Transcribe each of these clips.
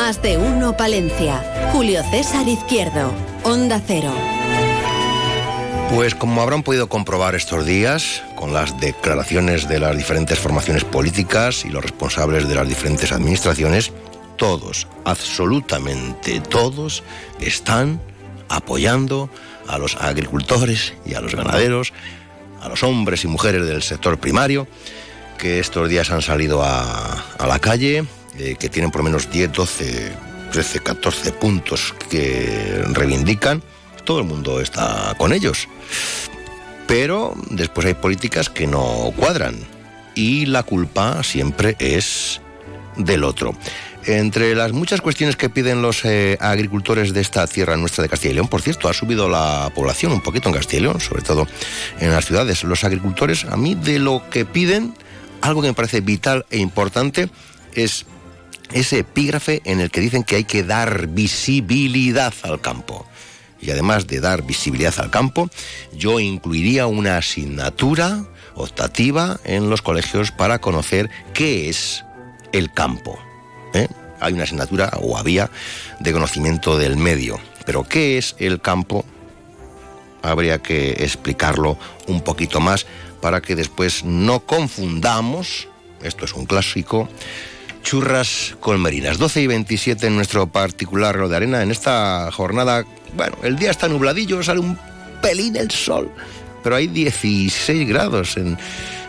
Más de uno Palencia. Julio César Izquierdo, Onda Cero. Pues como habrán podido comprobar estos días, con las declaraciones de las diferentes formaciones políticas y los responsables de las diferentes administraciones, todos, absolutamente todos, están apoyando a los agricultores y a los ganaderos, a los hombres y mujeres del sector primario, que estos días han salido a, la calle, que tienen por lo menos 10, 12, 13, 14 puntos que reivindican. Todo el mundo está con ellos. Pero después hay políticas que no cuadran y la culpa siempre es del otro. Entre las muchas cuestiones que piden los eh, agricultores de esta tierra nuestra de Castilla y León, por cierto, ha subido la población un poquito en Castilla y León, sobre todo en las ciudades. Los agricultores, a mí de lo que piden, algo que me parece vital e importante es ese epígrafe en el que dicen que hay que dar visibilidad al campo. Y además de dar visibilidad al campo, yo incluiría una asignatura optativa en los colegios para conocer qué es el campo. ¿eh? Hay una asignatura, o había, de conocimiento del medio. Pero ¿qué es el campo? Habría que explicarlo un poquito más para que después no confundamos, esto es un clásico, churras con merinas. 12 y 27 en nuestro particular de arena. En esta jornada, bueno, el día está nubladillo, sale un pelín el sol, pero hay 16 grados en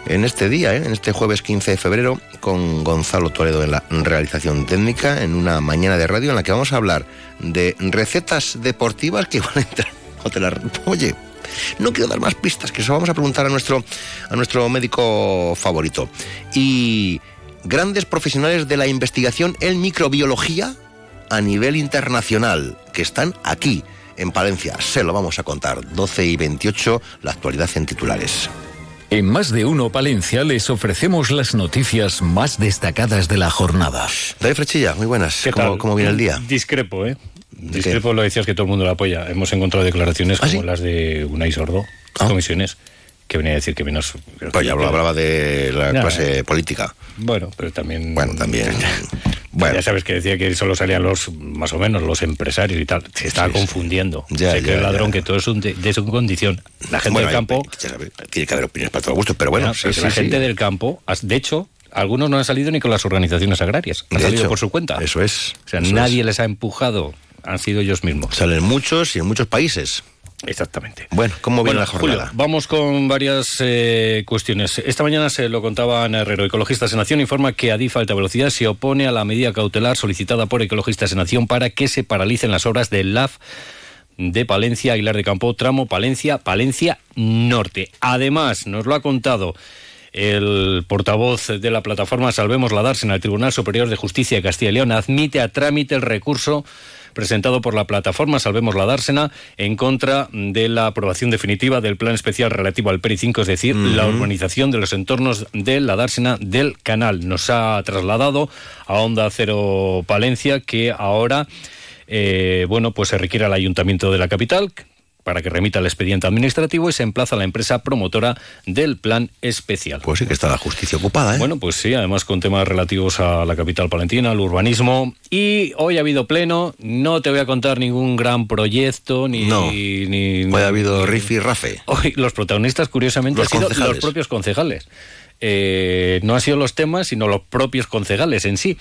en este día, ¿eh? en este jueves 15 de febrero, con Gonzalo Toledo en la realización técnica, en una mañana de radio en la que vamos a hablar de recetas deportivas que van a entrar. Oye, no quiero dar más pistas, que eso vamos a preguntar a nuestro, a nuestro médico favorito. Y grandes profesionales de la investigación en microbiología a nivel internacional, que están aquí, en Palencia. Se lo vamos a contar. 12 y 28, la actualidad en titulares. En Más de Uno Palencia les ofrecemos las noticias más destacadas de la jornada. David Frechilla, muy buenas. ¿Cómo, viene el día? Discrepo, ¿eh? Discrepo lo decías que todo el mundo lo apoya. Hemos encontrado declaraciones ¿Ah, como las de Unai Sordo, ¿Ah? comisiones, que venía a decir que menos... Pues ya hablaba de la clase política. Bueno, pero también... Bueno, también... Bueno. Ya sabes que decía que solo salían los, más o menos, los empresarios y tal. Se estaba confundiendo. Ya, sé que el ladrón, que todo es de su condición. La gente del campo... tiene que haber opiniones para todo gusto, pero bueno... la gente del campo, de hecho, algunos no han salido ni con las organizaciones agrarias. Han salido por su cuenta. Eso es. O sea, nadie les ha empujado. Han sido ellos mismos. Salen muchos y en muchos países. Exactamente. Bueno, ¿cómo viene la jornada? vamos con varias eh, cuestiones. Esta mañana se lo contaba Ana Herrero. Ecologistas en Nación informa que Adif Alta Velocidad se opone a la medida cautelar solicitada por Ecologistas en Nación para que se paralicen las obras del LAF de Palencia, Aguilar de Campo, tramo Palencia, Palencia Norte. Además, nos lo ha contado el portavoz de la plataforma Salvemos la en el Tribunal Superior de Justicia de Castilla y León, admite a trámite el recurso presentado por la plataforma Salvemos la Dársena en contra de la aprobación definitiva del plan especial relativo al PERI 5, es decir, la urbanización de los entornos de la Dársena del canal. Nos ha trasladado a Onda Cero Palencia que ahora eh, bueno, pues se requiere al ayuntamiento de la capital para que remita el expediente administrativo y se emplaza a la empresa promotora del plan especial. Pues sí que está la justicia ocupada, ¿eh? Bueno, pues sí, además con temas relativos a la capital palentina, al urbanismo. Y hoy ha habido pleno, no te voy a contar ningún gran proyecto, ni... No, ni, hoy ha habido riff y rafe. Hoy los protagonistas, curiosamente, han sido los propios concejales. Eh, no han sido los temas, sino los propios concejales en sí.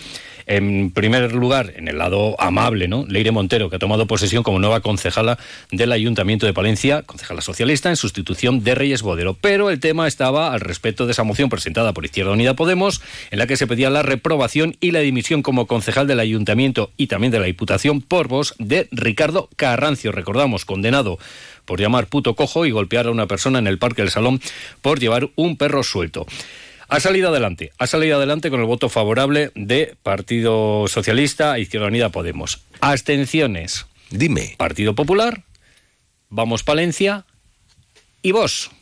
En primer lugar, en el lado amable, ¿no? Leire Montero, que ha tomado posesión como nueva concejala del Ayuntamiento de Palencia, concejala socialista, en sustitución de Reyes Bodero. Pero el tema estaba al respecto de esa moción presentada por Izquierda Unida Podemos, en la que se pedía la reprobación y la dimisión como concejal del Ayuntamiento y también de la Diputación por voz de Ricardo Carrancio, recordamos, condenado por llamar puto cojo y golpear a una persona en el Parque del Salón por llevar un perro suelto. Ha salido adelante, ha salido adelante con el voto favorable de Partido Socialista, Izquierda Unida, Podemos. Abstenciones. Dime. Partido Popular, Vamos Palencia y vos.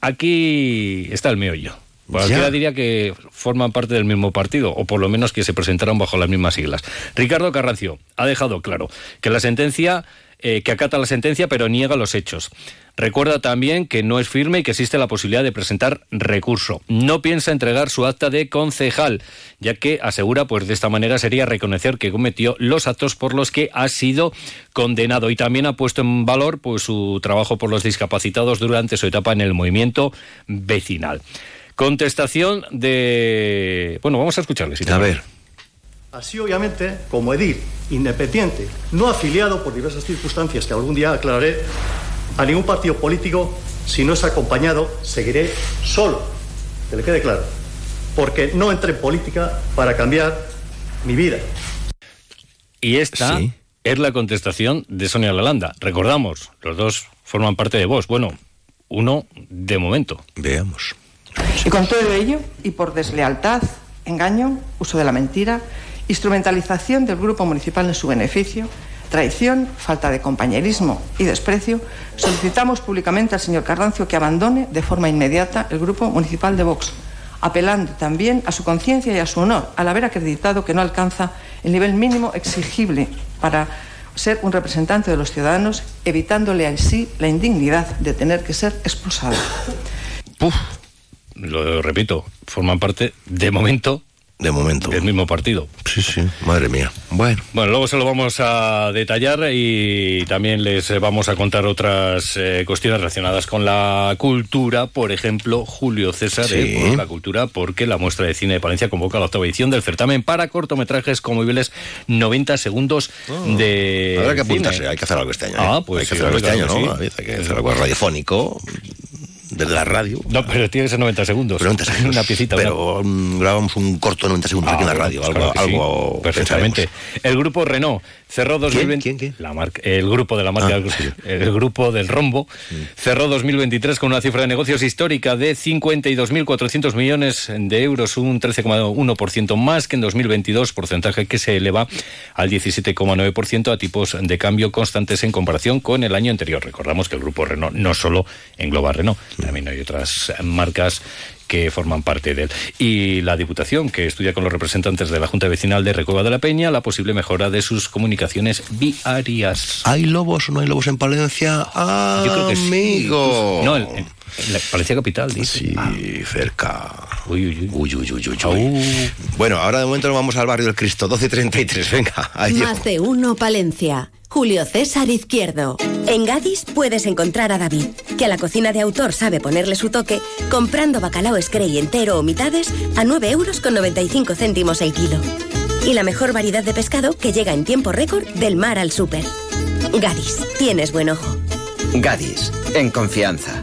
Aquí está el meollo. Cualquiera diría que forman parte del mismo partido, o por lo menos que se presentaron bajo las mismas siglas. Ricardo Carrancio ha dejado claro que la sentencia, eh, que acata la sentencia, pero niega los hechos. Recuerda también que no es firme y que existe la posibilidad de presentar recurso. No piensa entregar su acta de concejal, ya que asegura, pues de esta manera sería reconocer que cometió los actos por los que ha sido condenado. Y también ha puesto en valor pues su trabajo por los discapacitados durante su etapa en el movimiento vecinal. Contestación de... Bueno, vamos a escucharle. a ver. Así, obviamente, como edil independiente, no afiliado por diversas circunstancias que algún día aclararé, a ningún partido político, si no es acompañado, seguiré solo. Que le quede claro. Porque no entré en política para cambiar mi vida. Y esta es la contestación de Sonia Lalanda. Recordamos, los dos forman parte de vos. Bueno, uno de momento. Veamos. Y con todo ello, y por deslealtad, engaño, uso de la mentira, instrumentalización del grupo municipal en su beneficio, traición, falta de compañerismo y desprecio, solicitamos públicamente al señor Carrancio que abandone de forma inmediata el grupo municipal de Vox, apelando también a su conciencia y a su honor al haber acreditado que no alcanza el nivel mínimo exigible para ser un representante de los ciudadanos, evitándole a sí la indignidad de tener que ser expulsado. Lo repito, forman parte, de momento, de momento. El mismo partido. Sí, sí, madre mía. Bueno. Bueno, luego se lo vamos a detallar y también les vamos a contar otras eh, cuestiones relacionadas con la cultura. Por ejemplo, Julio César de la cultura, porque la muestra de cine de Palencia convoca la octava edición del certamen para cortometrajes conmovibles 90 segundos oh. de. Habrá que apuntarse, hay que hacer algo este año. ¿eh? Ah, pues hay que hacer algo este año, ¿no? Hay que hacer algo radiofónico desde la radio. No, pero tiene que ser 90 segundos. Pero 90 segundos. Una piecita. Pero grabamos un corto de 90 segundos aquí en la ah, radio. Pues algo, algo Perfectamente. El grupo Renault cerró 2020. ¿Quién? ¿Quién? La marca, el grupo de la marca. Ah, el grupo del Rombo cerró 2023 con una cifra de negocios histórica de 52.400 millones de euros, un 13,1% más que en 2022, porcentaje que se eleva al 17,9% a tipos de cambio constantes en comparación con el año anterior. Recordamos que el grupo Renault no solo engloba Renault, también hay otras marcas que forman parte de él. Y la Diputación, que estudia con los representantes de la Junta Vecinal de Recueva de la Peña la posible mejora de sus comunicaciones viarias. ¿Hay lobos o no hay lobos en Palencia? Yo creo que amigo. No, en, la Palencia Capital, dice. Sí, ah. cerca. Uy, uy, uy. Uy, uy, uy, Bueno, ahora de momento nos vamos al barrio del Cristo, 1233. Venga, ahí Más de uno, Palencia. Julio César Izquierdo. En Gadis puedes encontrar a David, que a la cocina de autor sabe ponerle su toque, comprando bacalao Screy entero o mitades a 9 euros con 95 céntimos el kilo. Y la mejor variedad de pescado que llega en tiempo récord del mar al súper. Gadis, tienes buen ojo. Gadis, en confianza.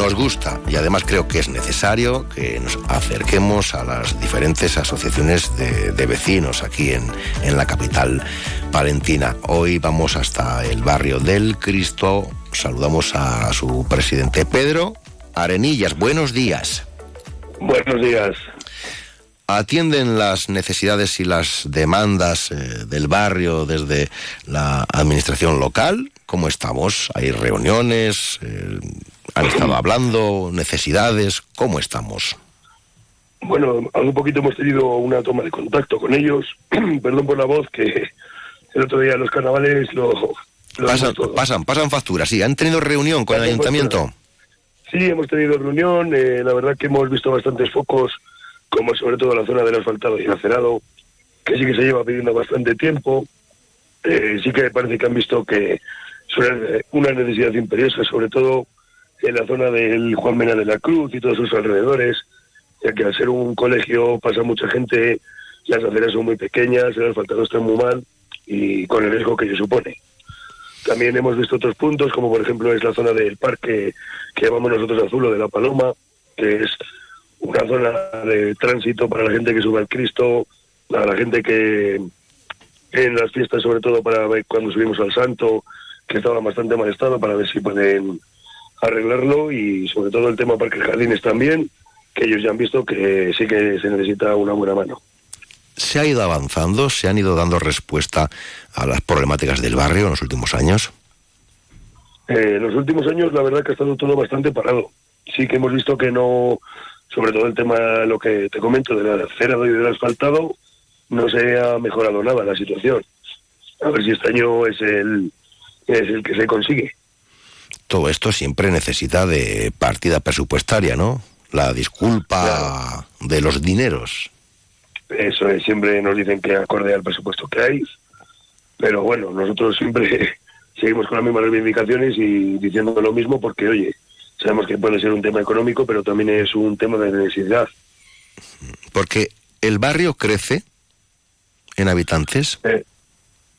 Nos gusta y además creo que es necesario que nos acerquemos a las diferentes asociaciones de, vecinos aquí en, en, la capital palentina. Hoy vamos hasta el barrio del Cristo. Saludamos a su presidente Pedro Arenillas. Buenos días. Buenos días. ¿Atienden las necesidades y las demandas eh, del barrio desde la administración local? ¿Cómo estamos? ¿Hay reuniones? Eh, ¿Han estado hablando? ¿Necesidades? ¿Cómo estamos? Bueno, un poquito hemos tenido una toma de contacto con ellos. Perdón por la voz, que el otro día los carnavales lo... pasan, pasan, pasan facturas, sí. ¿Han tenido reunión con el ayuntamiento? Sí, hemos tenido reunión. Eh, la verdad que hemos visto bastantes focos, como sobre todo la zona del asfaltado y el acerado, que sí que se lleva pidiendo bastante tiempo. Eh, sí que parece que han visto que es una necesidad imperiosa, sobre todo en la zona del Juan Mena de la Cruz y todos sus alrededores, ya que al ser un colegio pasa mucha gente, las aceras son muy pequeñas, el asfaltado está muy mal y con el riesgo que se supone. También hemos visto otros puntos, como por ejemplo es la zona del parque que llamamos nosotros Azul de la Paloma, que es una zona de tránsito para la gente que sube al Cristo, para la gente que en las fiestas, sobre todo para ver cuando subimos al Santo, que estaba bastante mal estado, para ver si pueden arreglarlo y sobre todo el tema parques jardines también, que ellos ya han visto que sí que se necesita una buena mano. ¿Se ha ido avanzando? ¿Se han ido dando respuesta a las problemáticas del barrio en los últimos años? Eh, en los últimos años la verdad que ha estado todo bastante parado. Sí que hemos visto que no, sobre todo el tema, lo que te comento, de la acera y del asfaltado, no se ha mejorado nada la situación. A ver si este año es el, es el que se consigue. Todo esto siempre necesita de partida presupuestaria, ¿no? La disculpa de los dineros. Eso es, siempre nos dicen que acorde al presupuesto que hay, pero bueno, nosotros siempre seguimos con las mismas reivindicaciones y diciendo lo mismo porque, oye, sabemos que puede ser un tema económico, pero también es un tema de necesidad. Porque el barrio crece en habitantes. Eh,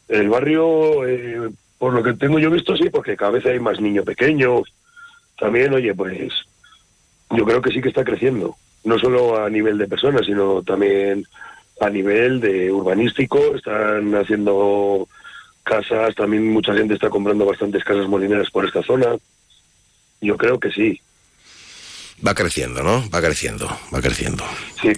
el barrio, eh, por lo que tengo yo visto, sí, porque cada vez hay más niños pequeños. También, oye, pues yo creo que sí que está creciendo. No solo a nivel de personas, sino también a nivel de urbanístico. Están haciendo casas, también mucha gente está comprando bastantes casas molineras por esta zona. Yo creo que sí. Va creciendo, ¿no? Va creciendo, va creciendo. Sí.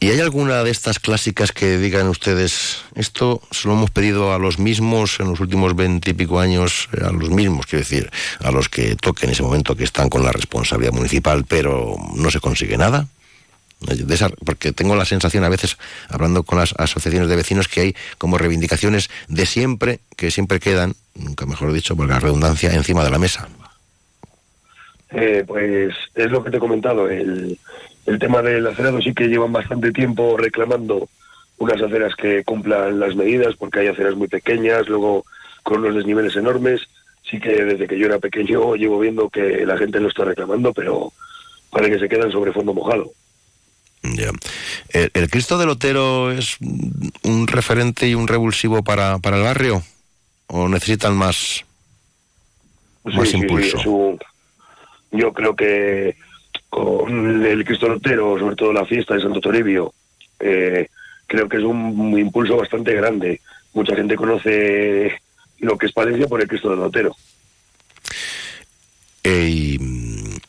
¿Y hay alguna de estas clásicas que digan ustedes, esto se lo hemos pedido a los mismos en los últimos veintipico años, a los mismos, quiero decir, a los que toquen en ese momento que están con la responsabilidad municipal, pero no se consigue nada? porque tengo la sensación a veces, hablando con las asociaciones de vecinos, que hay como reivindicaciones de siempre, que siempre quedan, nunca mejor dicho, por la redundancia, encima de la mesa. Eh, pues es lo que te he comentado, el, el tema del acerado sí que llevan bastante tiempo reclamando unas aceras que cumplan las medidas, porque hay aceras muy pequeñas, luego con unos desniveles enormes. Sí que desde que yo era pequeño llevo viendo que la gente lo está reclamando, pero para que se quedan sobre fondo mojado. Ya. ¿El, Cristo del Otero es un referente y un revulsivo para, para el barrio? ¿O necesitan más, más impulso? yo creo que con el Cristo Lotero, sobre todo la fiesta de Santo Toribio, eh, creo que es un, impulso bastante grande. Mucha gente conoce lo que es Palencia por el Cristo del Lotero. y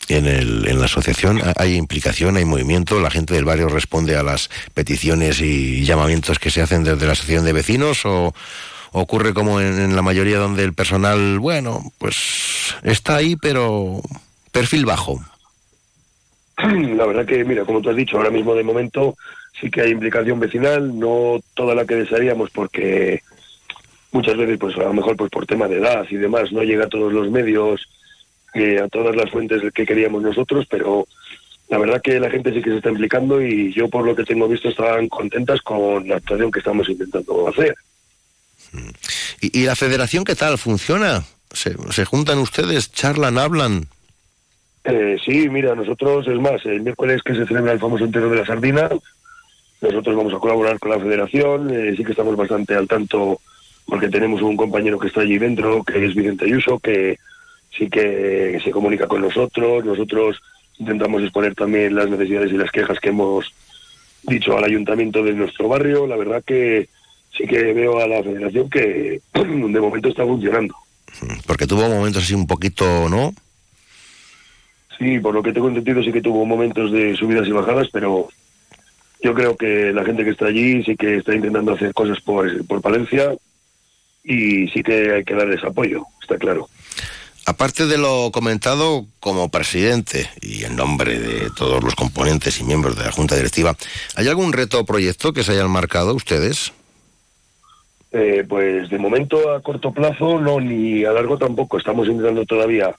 en, el, en la asociación hay implicación, hay movimiento, la gente del barrio responde a las peticiones y llamamientos que se hacen desde la asociación de vecinos o ocurre como en la mayoría donde el personal, bueno, pues está ahí, pero perfil bajo. La verdad que, mira, como tú has dicho, ahora mismo de momento sí que hay implicación vecinal, no toda la que desearíamos porque muchas veces, pues a lo mejor pues por tema de edad y demás, no llega a todos los medios, eh, a todas las fuentes que queríamos nosotros, pero la verdad que la gente sí que se está implicando y yo por lo que tengo visto estaban contentas con la actuación que estamos intentando hacer. ¿Y, la federación qué tal? ¿Funciona? ¿Se, ¿Se juntan ustedes? ¿Charlan? ¿Hablan? Eh, sí, mira, nosotros, es más, el miércoles que se celebra el famoso entero de la sardina, nosotros vamos a colaborar con la federación, eh, sí que estamos bastante al tanto porque tenemos un compañero que está allí dentro, que es Vicente Ayuso, que sí que se comunica con nosotros, nosotros intentamos exponer también las necesidades y las quejas que hemos dicho al ayuntamiento de nuestro barrio, la verdad que sí que veo a la federación que de momento está funcionando. Porque tuvo momentos así un poquito, ¿no? Sí, por lo que tengo entendido sí que tuvo momentos de subidas y bajadas, pero yo creo que la gente que está allí sí que está intentando hacer cosas por, por Palencia y sí que hay que darles apoyo, está claro. Aparte de lo comentado como presidente y en nombre de todos los componentes y miembros de la Junta Directiva, ¿hay algún reto o proyecto que se hayan marcado ustedes? Eh, pues de momento a corto plazo no, ni a largo tampoco. Estamos intentando todavía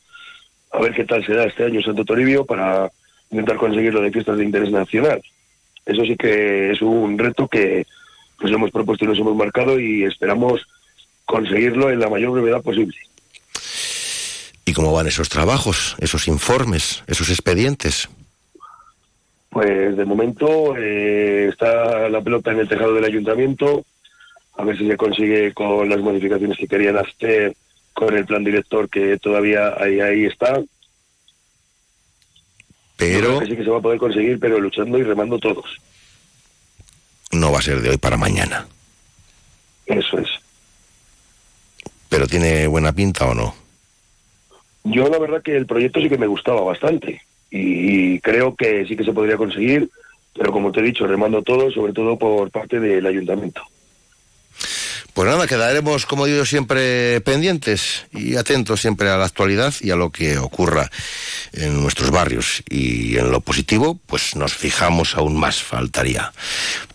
a ver qué tal se da este año Santo Toribio para intentar conseguirlo de fiestas de interés nacional. Eso sí que es un reto que nos hemos propuesto y nos hemos marcado y esperamos conseguirlo en la mayor brevedad posible. ¿Y cómo van esos trabajos, esos informes, esos expedientes? Pues de momento eh, está la pelota en el tejado del ayuntamiento, a ver si se consigue con las modificaciones que querían hacer con el plan director que todavía ahí, ahí está. Pero... sí que se va a poder conseguir, pero luchando y remando todos. No va a ser de hoy para mañana. Eso es. ¿Pero tiene buena pinta o no? Yo la verdad que el proyecto sí que me gustaba bastante y creo que sí que se podría conseguir, pero como te he dicho, remando todo, sobre todo por parte del ayuntamiento. Pues nada, quedaremos, como digo siempre, pendientes y atentos siempre a la actualidad y a lo que ocurra en nuestros barrios. Y en lo positivo, pues nos fijamos aún más, faltaría.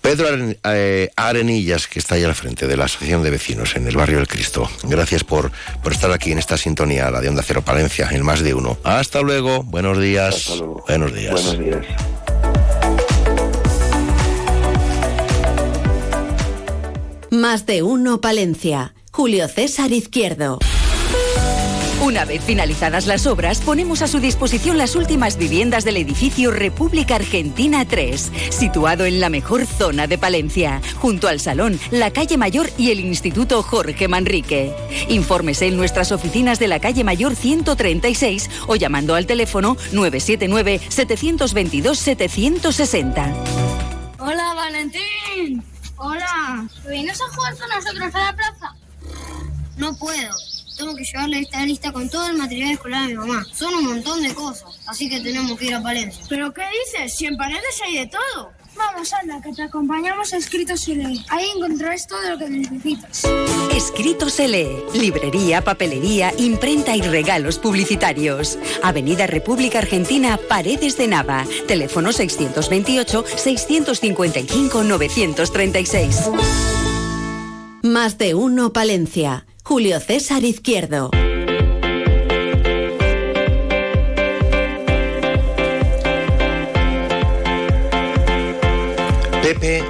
Pedro eh, Arenillas, que está ahí al frente de la Asociación de Vecinos en el barrio del Cristo. Gracias por, por estar aquí en esta sintonía, la de Onda Cero Palencia, en más de uno. Hasta luego, buenos días. Buenos días. Buenos días. Más de uno Palencia. Julio César Izquierdo. Una vez finalizadas las obras, ponemos a su disposición las últimas viviendas del edificio República Argentina 3, situado en la mejor zona de Palencia, junto al Salón, la Calle Mayor y el Instituto Jorge Manrique. Infórmese en nuestras oficinas de la Calle Mayor 136 o llamando al teléfono 979-722-760. Hola, Valentín. Hola, ¿vienes a jugar con nosotros a la plaza? No puedo. Tengo que llevarle esta lista con todo el material escolar a mi mamá. Son un montón de cosas, así que tenemos que ir a Palencia. ¿Pero qué dices? Si en Paredes hay de todo. Vamos, anda, que te acompañamos a Escrito Se Lee. Ahí encontrarás todo lo que necesitas. Escrito Se Lee. Librería, papelería, imprenta y regalos publicitarios. Avenida República Argentina, Paredes de Nava. Teléfono 628-655-936. Más de uno Palencia. Julio César Izquierdo. Pepe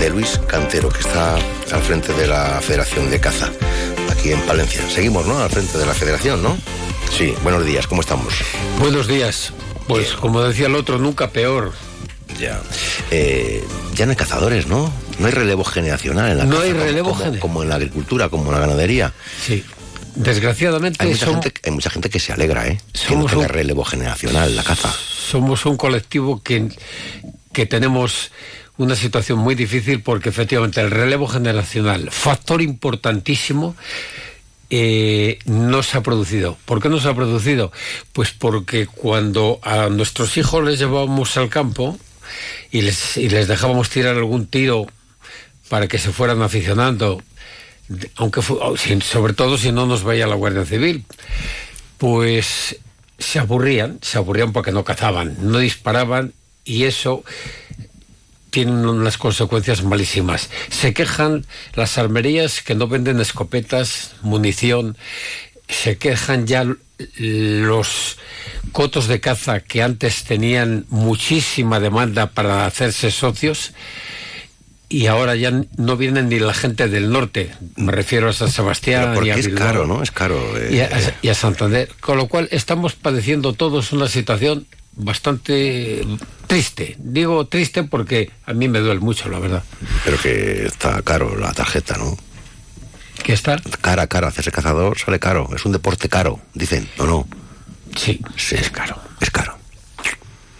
de Luis Cantero, que está al frente de la Federación de Caza, aquí en Palencia. Seguimos, ¿no? Al frente de la Federación, ¿no? Sí, buenos días, ¿cómo estamos? Buenos días. Pues como decía el otro, nunca peor. Ya. Eh, ya no hay cazadores, ¿no? No hay relevo generacional en la No caza, hay relevo como, como en la agricultura, como en la ganadería. Sí. Desgraciadamente Hay mucha, gente, hay mucha gente que se alegra, ¿eh? Que no Somos un- relevo generacional en la caza. somos un colectivo que, que tenemos una situación muy difícil porque efectivamente el relevo generacional, factor importantísimo, eh, no se ha producido. ¿Por qué no se ha producido? Pues porque cuando a nuestros hijos les llevábamos al campo y les, dejábamos tirar algún tiro para que se fueran aficionando, aunque fu- o si- sobre todo si no nos vaya la Guardia Civil, pues se aburrían, se aburrían porque no cazaban, no disparaban y eso tiene unas consecuencias malísimas. Se quejan las armerías que no venden escopetas, munición, se quejan ya los cotos de caza que antes tenían muchísima demanda para hacerse socios y ahora ya no vienen ni la gente del norte, me refiero a San Sebastián porque y a es caro, ¿no? Es caro. eh, y a, y a Santander. Con lo cual estamos padeciendo todos una situación bastante triste. Digo triste porque a mí me duele mucho, la verdad. Pero que está caro la tarjeta, ¿no? ¿Qué está? Cara, cara, hacerse cazador sale caro. Es un deporte caro, dicen, ¿o no? Sí, sí. Es caro. Es caro.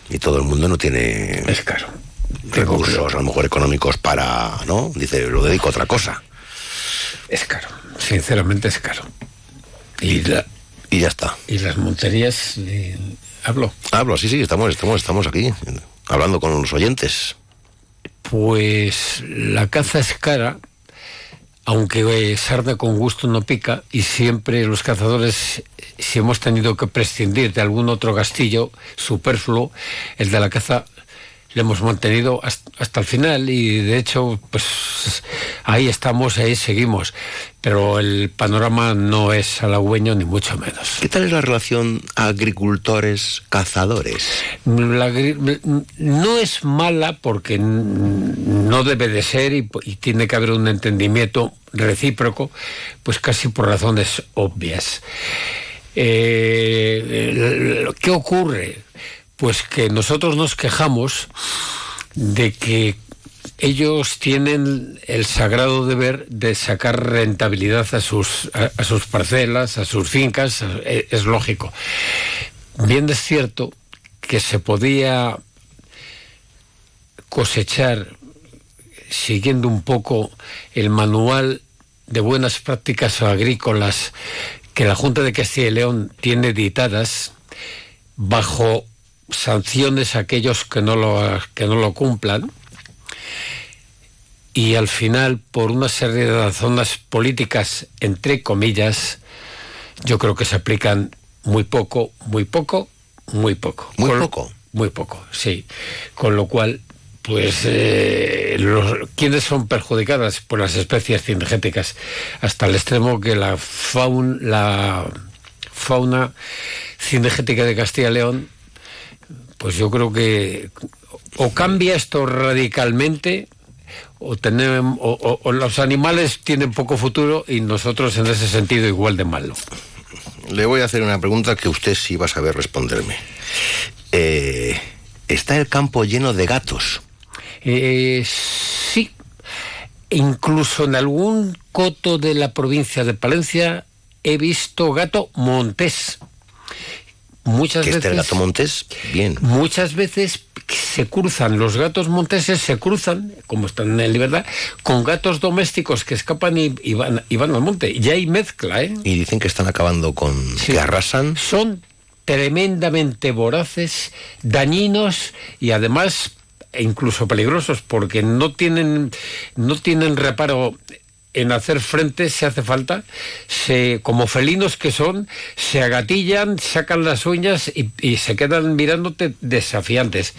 Y todo el mundo no tiene... Es caro. Recursos, a lo mejor económicos para, ¿no? Dice, lo dedico a otra cosa. Es caro. Sinceramente es caro. Y, la- Y ya está. y las monterías, eh, hablo. Hablo, sí, sí, estamos, estamos, estamos aquí, hablando con los oyentes. Pues la caza es cara, aunque eh, sarna con gusto no pica, y siempre los cazadores, si hemos tenido que prescindir de algún otro castillo superfluo, el de la caza le hemos mantenido hasta, hasta el final y de hecho pues ahí estamos, ahí seguimos, pero el panorama no es halagüeño ni mucho menos. ¿Qué tal es la relación agricultores-cazadores? No es mala porque no debe de ser y, y tiene que haber un entendimiento recíproco, pues casi por razones obvias. Eh, ¿Qué ocurre? Pues que nosotros nos quejamos de que ellos tienen el sagrado deber de sacar rentabilidad a sus, a, sus parcelas, a sus fincas, eh, es lógico. Bien es cierto que se podía cosechar siguiendo un poco el manual de buenas prácticas agrícolas que la Junta de Castilla y León tiene editadas bajo sanciones a aquellos que no lo, que no lo cumplan y al final por una serie de razones políticas entre comillas yo creo que se aplican muy poco, muy poco, muy poco. Muy poco. Muy poco, sí. Con lo cual pues eh, los, ¿quiénes son perjudicadas? por las especies cinegéticas, hasta el extremo que la, faun, la fauna cinegética de Castilla y León, pues yo creo que o cambia esto radicalmente o, tenemos, o, o, los animales tienen poco futuro y nosotros en ese sentido igual de malo. Le voy a hacer una pregunta que usted sí va a saber responderme. Eh, ¿Está el campo lleno de gatos? Eh, sí, incluso en algún coto de la provincia de Palencia he visto gato montés. Muchas veces. el gato montés? Bien. Muchas veces se cruzan, los gatos monteses se cruzan, como están en libertad, con gatos domésticos que escapan y, van, y van al monte. Y hay mezcla, ¿eh? Y dicen que están acabando con. que arrasan. Son tremendamente voraces, dañinos y además e incluso peligrosos porque no tienen no tienen reparo en hacer frente si hace falta, se, como felinos que son, se agatillan, sacan las uñas y, y se quedan mirándote desafiantes.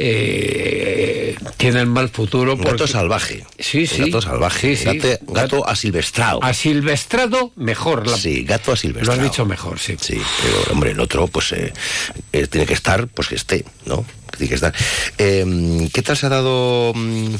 Eh, tienen mal futuro. Porque... Gato salvaje. Sí, sí. Gato salvaje. Sí, sí. Gato, gato, asilvestrado. Asilvestrado, mejor. La... Sí, gato asilvestrado. Lo has dicho mejor, sí. Sí, pero hombre, el otro, pues, eh, eh, tiene que estar, pues que esté, ¿no? Eh, ¿Qué tal se ha dado mm,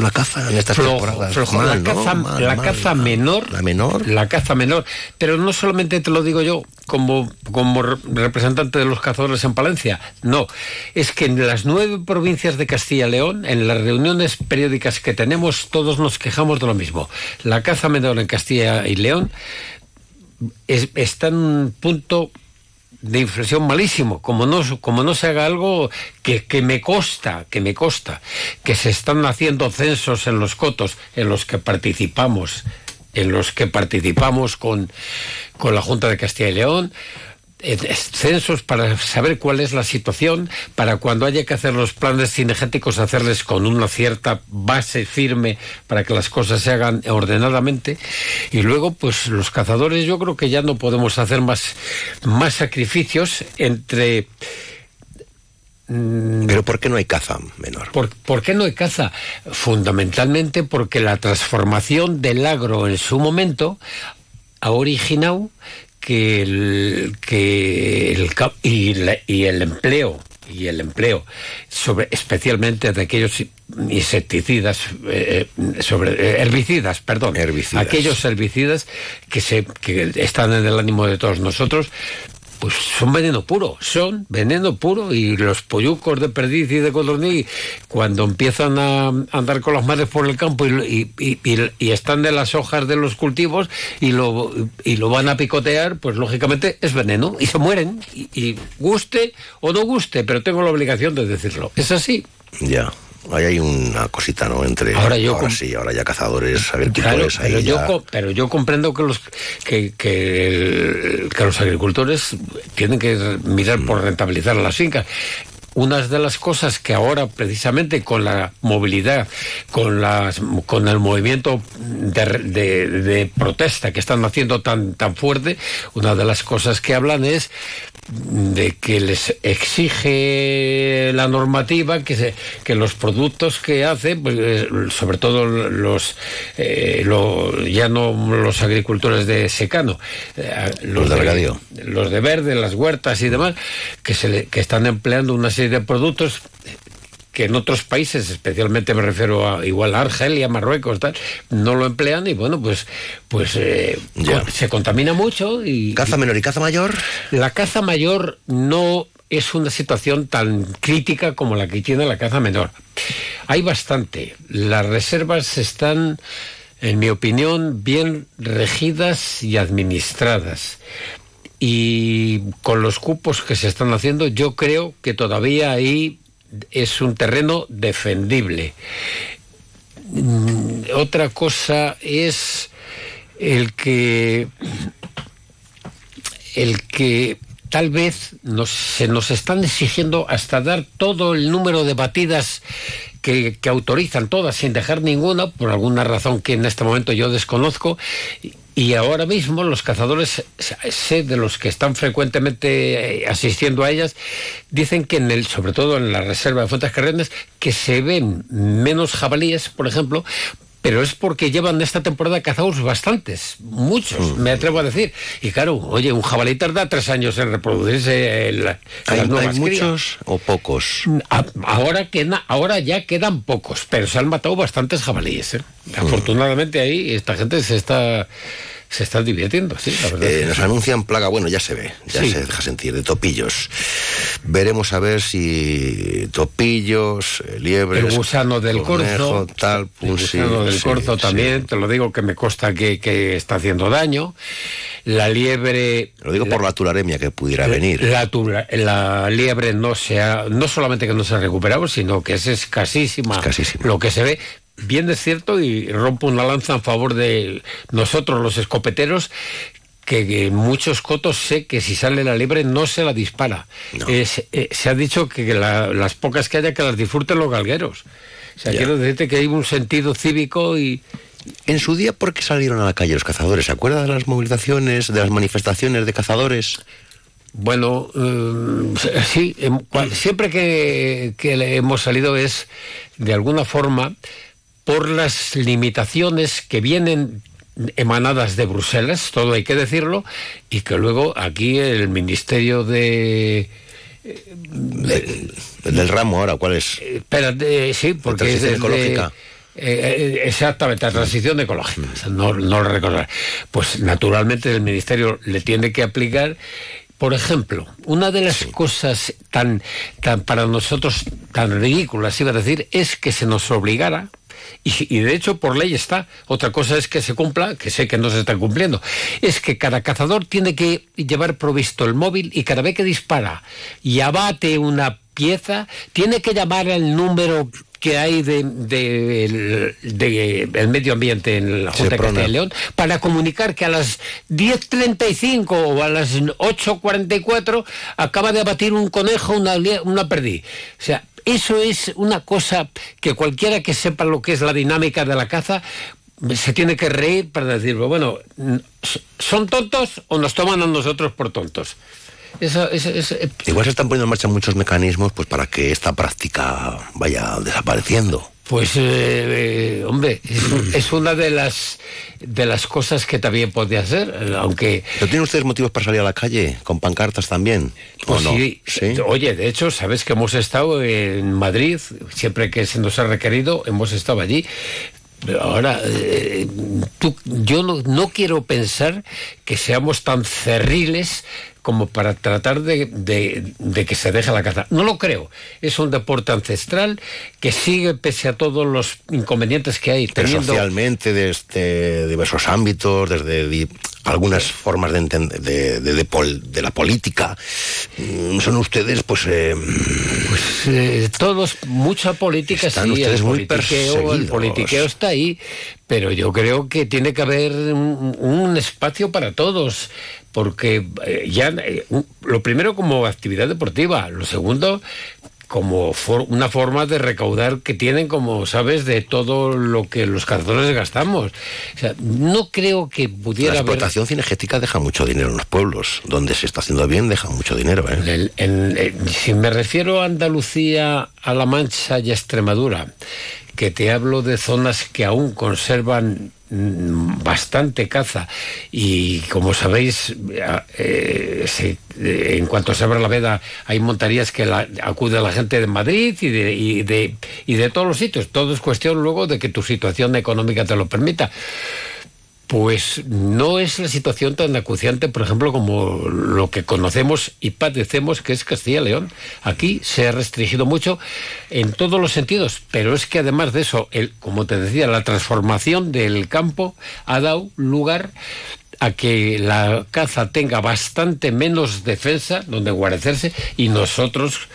la caza en estas Flojo, temporadas? flojo. Mal, la ¿no? caza, Mal, la mal, caza mal. menor. La menor. La caza menor. Pero no solamente te lo digo yo como, como re- representante de los cazadores en Palencia. No. Es que en las nueve provincias de Castilla y León, en las reuniones periódicas que tenemos, todos nos quejamos de lo mismo. La caza menor en Castilla y León es- está en un punto de inflexión malísimo, como no, como no se haga algo que, que me consta, que me consta, que se están haciendo censos en los cotos en los que participamos, en los que participamos con, con la Junta de Castilla y León, censos para saber cuál es la situación, para cuando haya que hacer los planes cinegéticos, hacerles con una cierta base firme para que las cosas se hagan ordenadamente. Y luego, pues los cazadores, yo creo que ya no podemos hacer más, más sacrificios entre. mm, Pero ¿por qué no hay caza menor? ¿Por, por qué no hay caza? Fundamentalmente porque la transformación del agro en su momento ha originado que el, que el y, la- y el empleo y el empleo sobre especialmente de aquellos insecticidas eh, sobre eh, herbicidas perdón Herbicidas. aquellos herbicidas que se que están en el ánimo de todos nosotros pues son veneno puro, son veneno puro y los pollucos de perdiz y de codorniz cuando empiezan a andar con las madres por el campo y, y- y- y- están de las hojas de los cultivos y lo, y lo van a picotear, pues lógicamente es veneno y se mueren y, y guste o no guste, pero tengo la obligación de decirlo. Es así. Ya. Ahí hay una cosita, ¿no? Entre. Ahora yo com- sí, ahora ya cazadores, Claro, agricultores. ahí pero, yo, ya- pero yo comprendo que los que, que, los agricultores tienen que mirar por rentabilizar las fincas. Unas de las cosas que ahora, precisamente con la movilidad, con las con el movimiento de, de- de protesta que están haciendo tan, tan fuerte, una de las cosas que hablan es de que les exige la normativa que se, que los productos que hace pues, eh, sobre todo los eh, lo- ya no los agricultores de secano eh, Los de regadío. los de verde las huertas y demás que se le- que están empleando una serie de productos que en otros países, especialmente me refiero a igual a Argelia, Marruecos, tal, no lo emplean y bueno, pues pues eh, se contamina mucho y ¿Caza menor y caza mayor? la caza mayor no es una situación tan crítica como la que tiene la caza menor. Hay bastante. Las reservas están, en mi opinión, bien regidas y administradas. Y con los cupos que se están haciendo, yo creo que todavía ahí es un terreno defendible. Mm, otra cosa es el que el que tal vez se nos están exigiendo hasta dar todo el número de batidas que, autorizan todas sin dejar ninguna, por alguna razón que en este momento yo desconozco, y ahora mismo los cazadores, sé de los que están frecuentemente eh, asistiendo a ellas, dicen que en el, sobre todo en la reserva de Fuentes Carrenes, que se ven menos jabalíes, por ejemplo, pero es porque llevan esta temporada cazados bastantes, muchos, mm. me atrevo a decir. Y claro, oye, un jabalí tarda tres años en reproducirse. En ¿Hay, muchos o pocos? Ahora, ahora ya quedan pocos, pero se han matado bastantes jabalíes. ¿eh? Mm. Afortunadamente ahí esta gente se está se están divirtiendo, sí, la verdad. Eh, nos anuncian plaga, bueno, ya se ve, ya se deja sentir, de topillos. Veremos a ver si topillos, eh, liebres... El gusano del corzo, tal, el gusano del corzo también, te lo digo que me consta que, que, está haciendo daño. La liebre... Lo digo por la tularemia que pudiera venir. La, la liebre no se ha, no solamente que no se ha recuperado, sino que es escasísima. escasísima. Lo que se ve, bien es cierto, y rompo una lanza en favor de nosotros los escopeteros, que en muchos cotos sé que si sale la liebre no se la dispara. Eh, se ha dicho que las pocas que haya que las disfruten los galgueros. O sea, quiero decirte que hay un sentido cívico y... En su día, ¿por qué salieron a la calle los cazadores? ¿Se acuerda de las movilizaciones, de las manifestaciones de cazadores? Bueno, eh, sí, em, siempre que, que hemos salido es, de alguna forma, por las limitaciones que vienen emanadas de Bruselas, todo hay que decirlo, y que luego aquí el Ministerio de... del ramo ahora, ¿cuál es? Espérate, sí, porque es ecológica. Eh, exactamente, la transición ecológica, no, no lo recordar. Pues naturalmente el Ministerio le tiene que aplicar por ejemplo, una de las cosas tan, tan para nosotros tan ridículas, iba a decir, es que se nos obligara y, de hecho por ley está. Otra cosa es que se cumpla, que sé que no se está cumpliendo. Es que cada cazador tiene que llevar provisto el móvil y cada vez que dispara y abate una pieza, tiene que llamar al número que hay de, el medio ambiente en la Junta de Castilla y León para comunicar que a las 10.35 o a las 8.44 acaba de abatir un conejo, una, una perdiz. O sea, eso es una cosa que cualquiera que sepa lo que es la dinámica de la caza se tiene que reír para decirlo, bueno, ¿son tontos o nos toman a nosotros por tontos? Eh, Igual se están poniendo en marcha muchos mecanismos pues para que esta práctica vaya desapareciendo. Pues, eh, eh, hombre, es, una de las de las cosas que también puede hacer, aunque... ¿Pero tienen ustedes motivos para salir a la calle con pancartas también? Pues sí, Oye, de hecho, sabes que hemos estado en Madrid, siempre que se nos ha requerido, hemos estado allí. Ahora, eh, yo no, quiero pensar que seamos tan cerriles como para tratar de, que se deje la caza. No lo creo. Es un deporte ancestral que sigue pese a todos los inconvenientes que hay. Pero socialmente, desde diversos ámbitos, desde algunas formas de, de, de, la política. Mm, son ustedes, pues... Eh, pues eh, todos, mucha política, están ustedes muy perseguidos. El politiqueo está ahí, pero yo creo que tiene que haber un, espacio para todos, porque eh, ya lo primero como actividad deportiva, lo segundo como una forma de recaudar que tienen, como sabes, de todo lo que los cazadores gastamos. O sea, no creo que pudiera. La explotación cinegética deja mucho dinero en los pueblos. Donde se está haciendo bien, deja mucho dinero. ¿eh? si me refiero a Andalucía, a La Mancha y a Extremadura, que te hablo de zonas que aún conservan bastante caza. Y como sabéis eh, eh, en cuanto se abre la veda hay montarías que acude la gente de Madrid y de, y de todos los sitios. Todo es cuestión luego de que tu situación económica te lo permita pues no es la situación tan acuciante, por ejemplo, como lo que conocemos y padecemos, que es Castilla y León. Aquí se ha restringido mucho en todos los sentidos, pero es que además de eso, el, como te decía, la transformación del campo ha dado lugar a que la caza tenga bastante menos defensa donde guarecerse y nosotros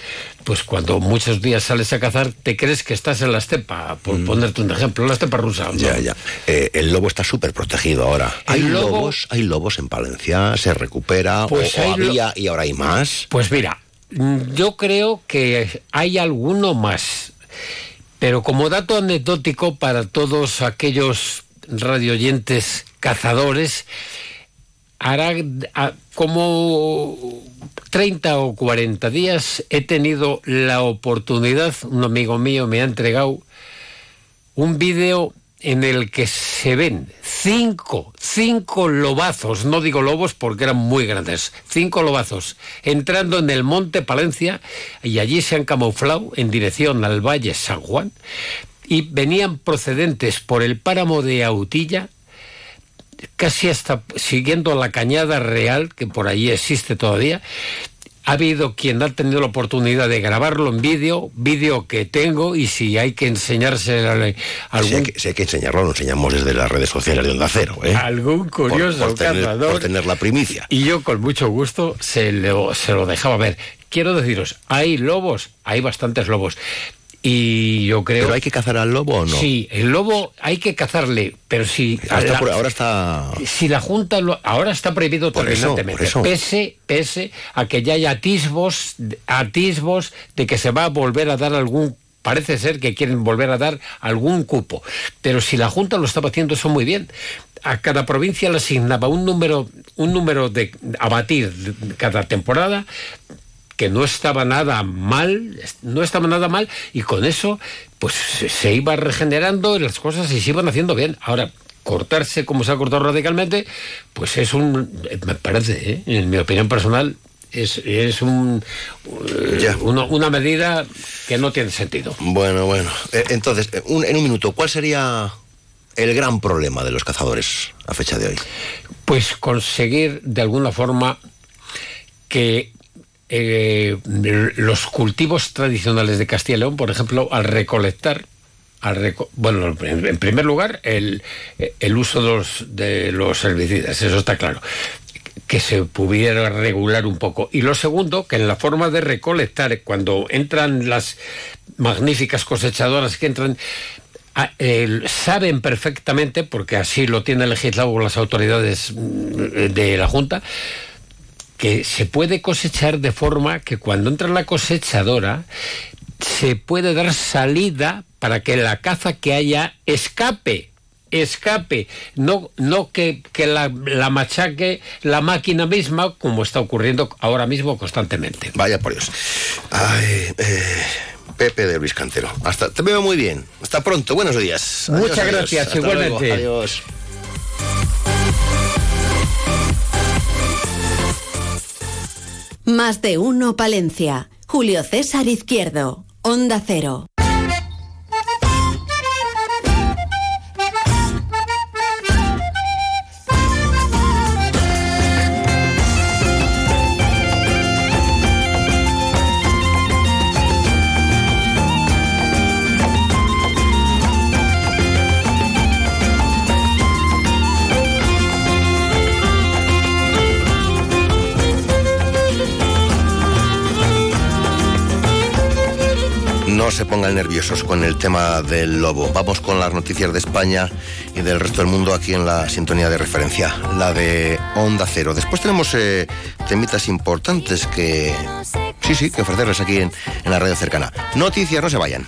pues cuando muchos días sales a cazar, te crees que estás en la estepa, por mm. ponerte un ejemplo, la estepa rusa. Ya, ya. Eh, el lobo está súper protegido ahora. ¿Hay lobos? ¿Hay lobos en Palencia? ¿Se recupera? Pues ¿O, había y ahora hay más? Pues mira, mm, yo creo que hay alguno más. Pero como dato anecdótico para todos aquellos radioyentes cazadores, hará como 30 o 40 días he tenido la oportunidad, un amigo mío me ha entregado un vídeo en el que se ven cinco, cinco lobazos, no digo lobos porque eran muy grandes, cinco lobazos entrando en el monte Palencia y allí se han camuflado en dirección al Valle San Juan y venían procedentes por el páramo de Autilla casi hasta siguiendo la cañada real, que por allí existe todavía, ha habido quien ha tenido la oportunidad de grabarlo en vídeo, vídeo que tengo, y si hay que enseñarse a algún... Si hay, que, enseñarlo, lo enseñamos desde las redes sociales de Onda Cero. ¿eh? Algún curioso por, tener, por tener la primicia. Y yo con mucho gusto se lo, se lo dejaba ver. Quiero deciros, hay lobos, hay bastantes lobos. Y yo creo. ¿Pero hay que cazar al lobo o no? Sí, el lobo hay que cazarle, pero si. ahora está. Si la Junta. ahora está prohibido terminantemente. Pese, pese a que ya hay atisbos, atisbos de que se va a volver a dar algún parece ser que quieren volver a dar algún cupo. Pero si la Junta lo estaba haciendo eso muy bien, a cada provincia le asignaba un número, un número de abatir cada temporada que no estaba nada mal, no estaba nada mal, y con eso, pues se iba regenerando y las cosas se iban haciendo bien. Ahora, cortarse como se ha cortado radicalmente, pues es un, me parece, ¿eh? en mi opinión personal, es, es un, eh, una, medida que no tiene sentido. Bueno, bueno. Eh, entonces, en un minuto, ¿cuál sería el gran problema de los cazadores a fecha de hoy? Pues conseguir de alguna forma que eh, los cultivos tradicionales de Castilla y León, por ejemplo, al recolectar, bueno, en primer lugar, el, el uso de los, de los herbicidas, eso está claro que se pudiera regular un poco. Y lo segundo, que en la forma de recolectar, cuando entran las magníficas cosechadoras que entran, saben perfectamente, porque así lo tienen legislado las autoridades mm, de la Junta, que se puede cosechar de forma que cuando entra la cosechadora se puede dar salida para que la caza que haya escape escape, no, no que, la, machaque la máquina misma, como está ocurriendo ahora mismo constantemente. Vaya por Dios. Ay, eh, Pepe de Luis Cantero. Hasta, te veo muy bien. Hasta pronto. Buenos días. Muchas gracias. igualmente. Adiós. Más de uno Palencia. Julio César Izquierdo. Onda Cero. No se pongan nerviosos con el tema del lobo. Vamos con las noticias de España y del resto del mundo aquí en la sintonía de referencia, la de Onda Cero. Después tenemos eh, temitas importantes que, sí, sí, que ofrecerles aquí en, en la radio cercana. Noticias, no se vayan.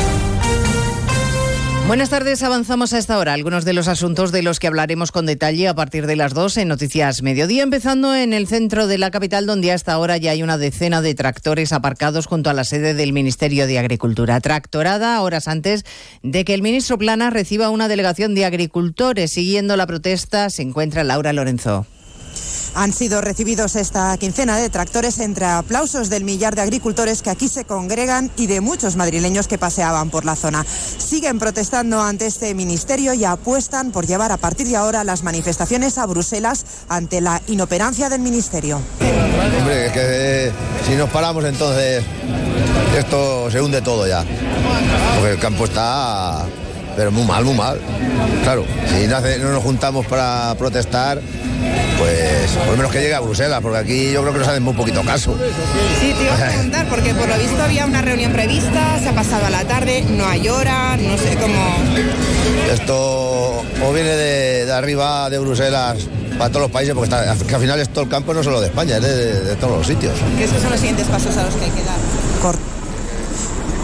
Buenas tardes, avanzamos a esta hora. Algunos de los asuntos de los que hablaremos con detalle a partir de las 2 en Noticias Mediodía, empezando en el centro de la capital, donde hasta ahora ya hay una decena de tractores aparcados junto a la sede del Ministerio de Agricultura. Tractorada horas antes de que el ministro Plana reciba una delegación de agricultores. Siguiendo la protesta se encuentra Laura Lorenzo. Han sido recibidos esta quincena de tractores entre aplausos del millar de agricultores que aquí se congregan y de muchos madrileños que paseaban por la zona. Siguen protestando ante este ministerio y apuestan por llevar a partir de ahora las manifestaciones a Bruselas ante la inoperancia del ministerio. Hombre, es que eh, si nos paramos entonces esto se hunde todo ya. Porque el campo está pero muy mal, muy mal. Claro, si no, hace- no nos juntamos para protestar, pues por lo menos que llegue a Bruselas, porque aquí yo creo que nos hacen muy poquito caso. Sí, te iba a preguntar, porque por lo visto había una reunión prevista, se ha pasado a la tarde, no hay hora, no sé cómo... Esto o viene de, de arriba de Bruselas para todos los países, porque está- que al final esto el campo no solo de España, es de, de- de todos los sitios. ¿Qué son los siguientes pasos a los que hay que dar? Cor-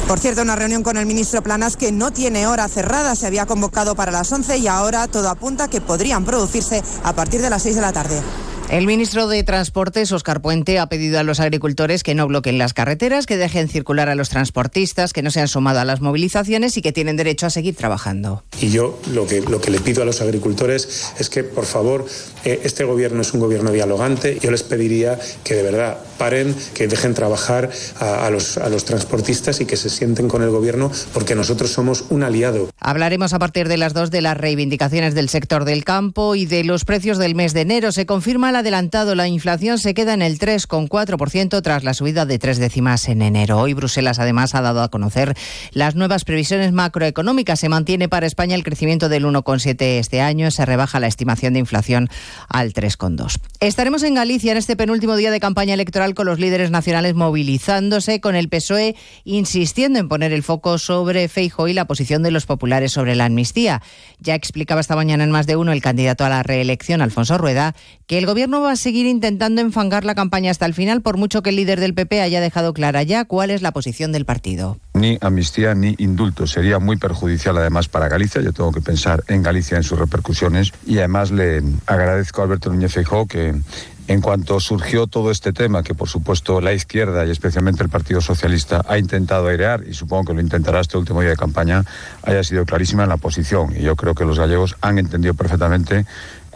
Por cierto, una reunión con el ministro Planas que no tiene hora cerrada, se había convocado para las 11 y ahora todo apunta que podrían producirse a partir de las 6 de la tarde. El ministro de Transportes, Oscar Puente, ha pedido a los agricultores que no bloqueen las carreteras, que dejen circular a los transportistas, que no se han sumado a las movilizaciones y que tienen derecho a seguir trabajando. Y yo lo que, lo que le pido a los agricultores es que, por favor, este gobierno es un gobierno dialogante. Yo les pediría que de verdad paren, que dejen trabajar a, los transportistas y que se sienten con el gobierno porque nosotros somos un aliado. Hablaremos a partir de las dos de las reivindicaciones del sector del campo y de los precios del mes de enero. Se confirma el adelantado. La inflación se queda en el 3,4% tras la subida de tres décimas en enero. Hoy Bruselas además ha dado a conocer las nuevas previsiones macroeconómicas. Se mantiene para España el crecimiento del 1,7 este año. Se rebaja la estimación de inflación al 3,2. Estaremos en Galicia en este penúltimo día de campaña electoral con los líderes nacionales movilizándose, con el PSOE insistiendo en poner el foco sobre Feijóo y la posición de los populares sobre la amnistía. Ya explicaba esta mañana en más de uno el candidato a la reelección, Alfonso Rueda, que el gobierno va a seguir intentando enfangar la campaña hasta el final, por mucho que el líder del PP haya dejado clara ya cuál es la posición del partido. Ni amnistía ni indulto. Sería muy perjudicial además para Galicia. Yo tengo que pensar en Galicia, en sus repercusiones. Y además le agradezco a Alberto Núñez Feijóo que en cuanto surgió todo este tema, que por supuesto la izquierda y especialmente el Partido Socialista ha intentado airear, y supongo que lo intentará este último día de campaña, haya sido clarísima en la posición. Y yo creo que los gallegos han entendido perfectamente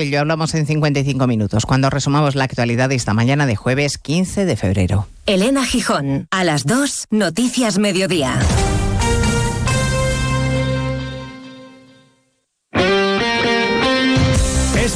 ello hablamos en 55 minutos, cuando resumamos la actualidad de esta mañana de jueves 15 de febrero. Elena Gijón, a las 2, Noticias Mediodía.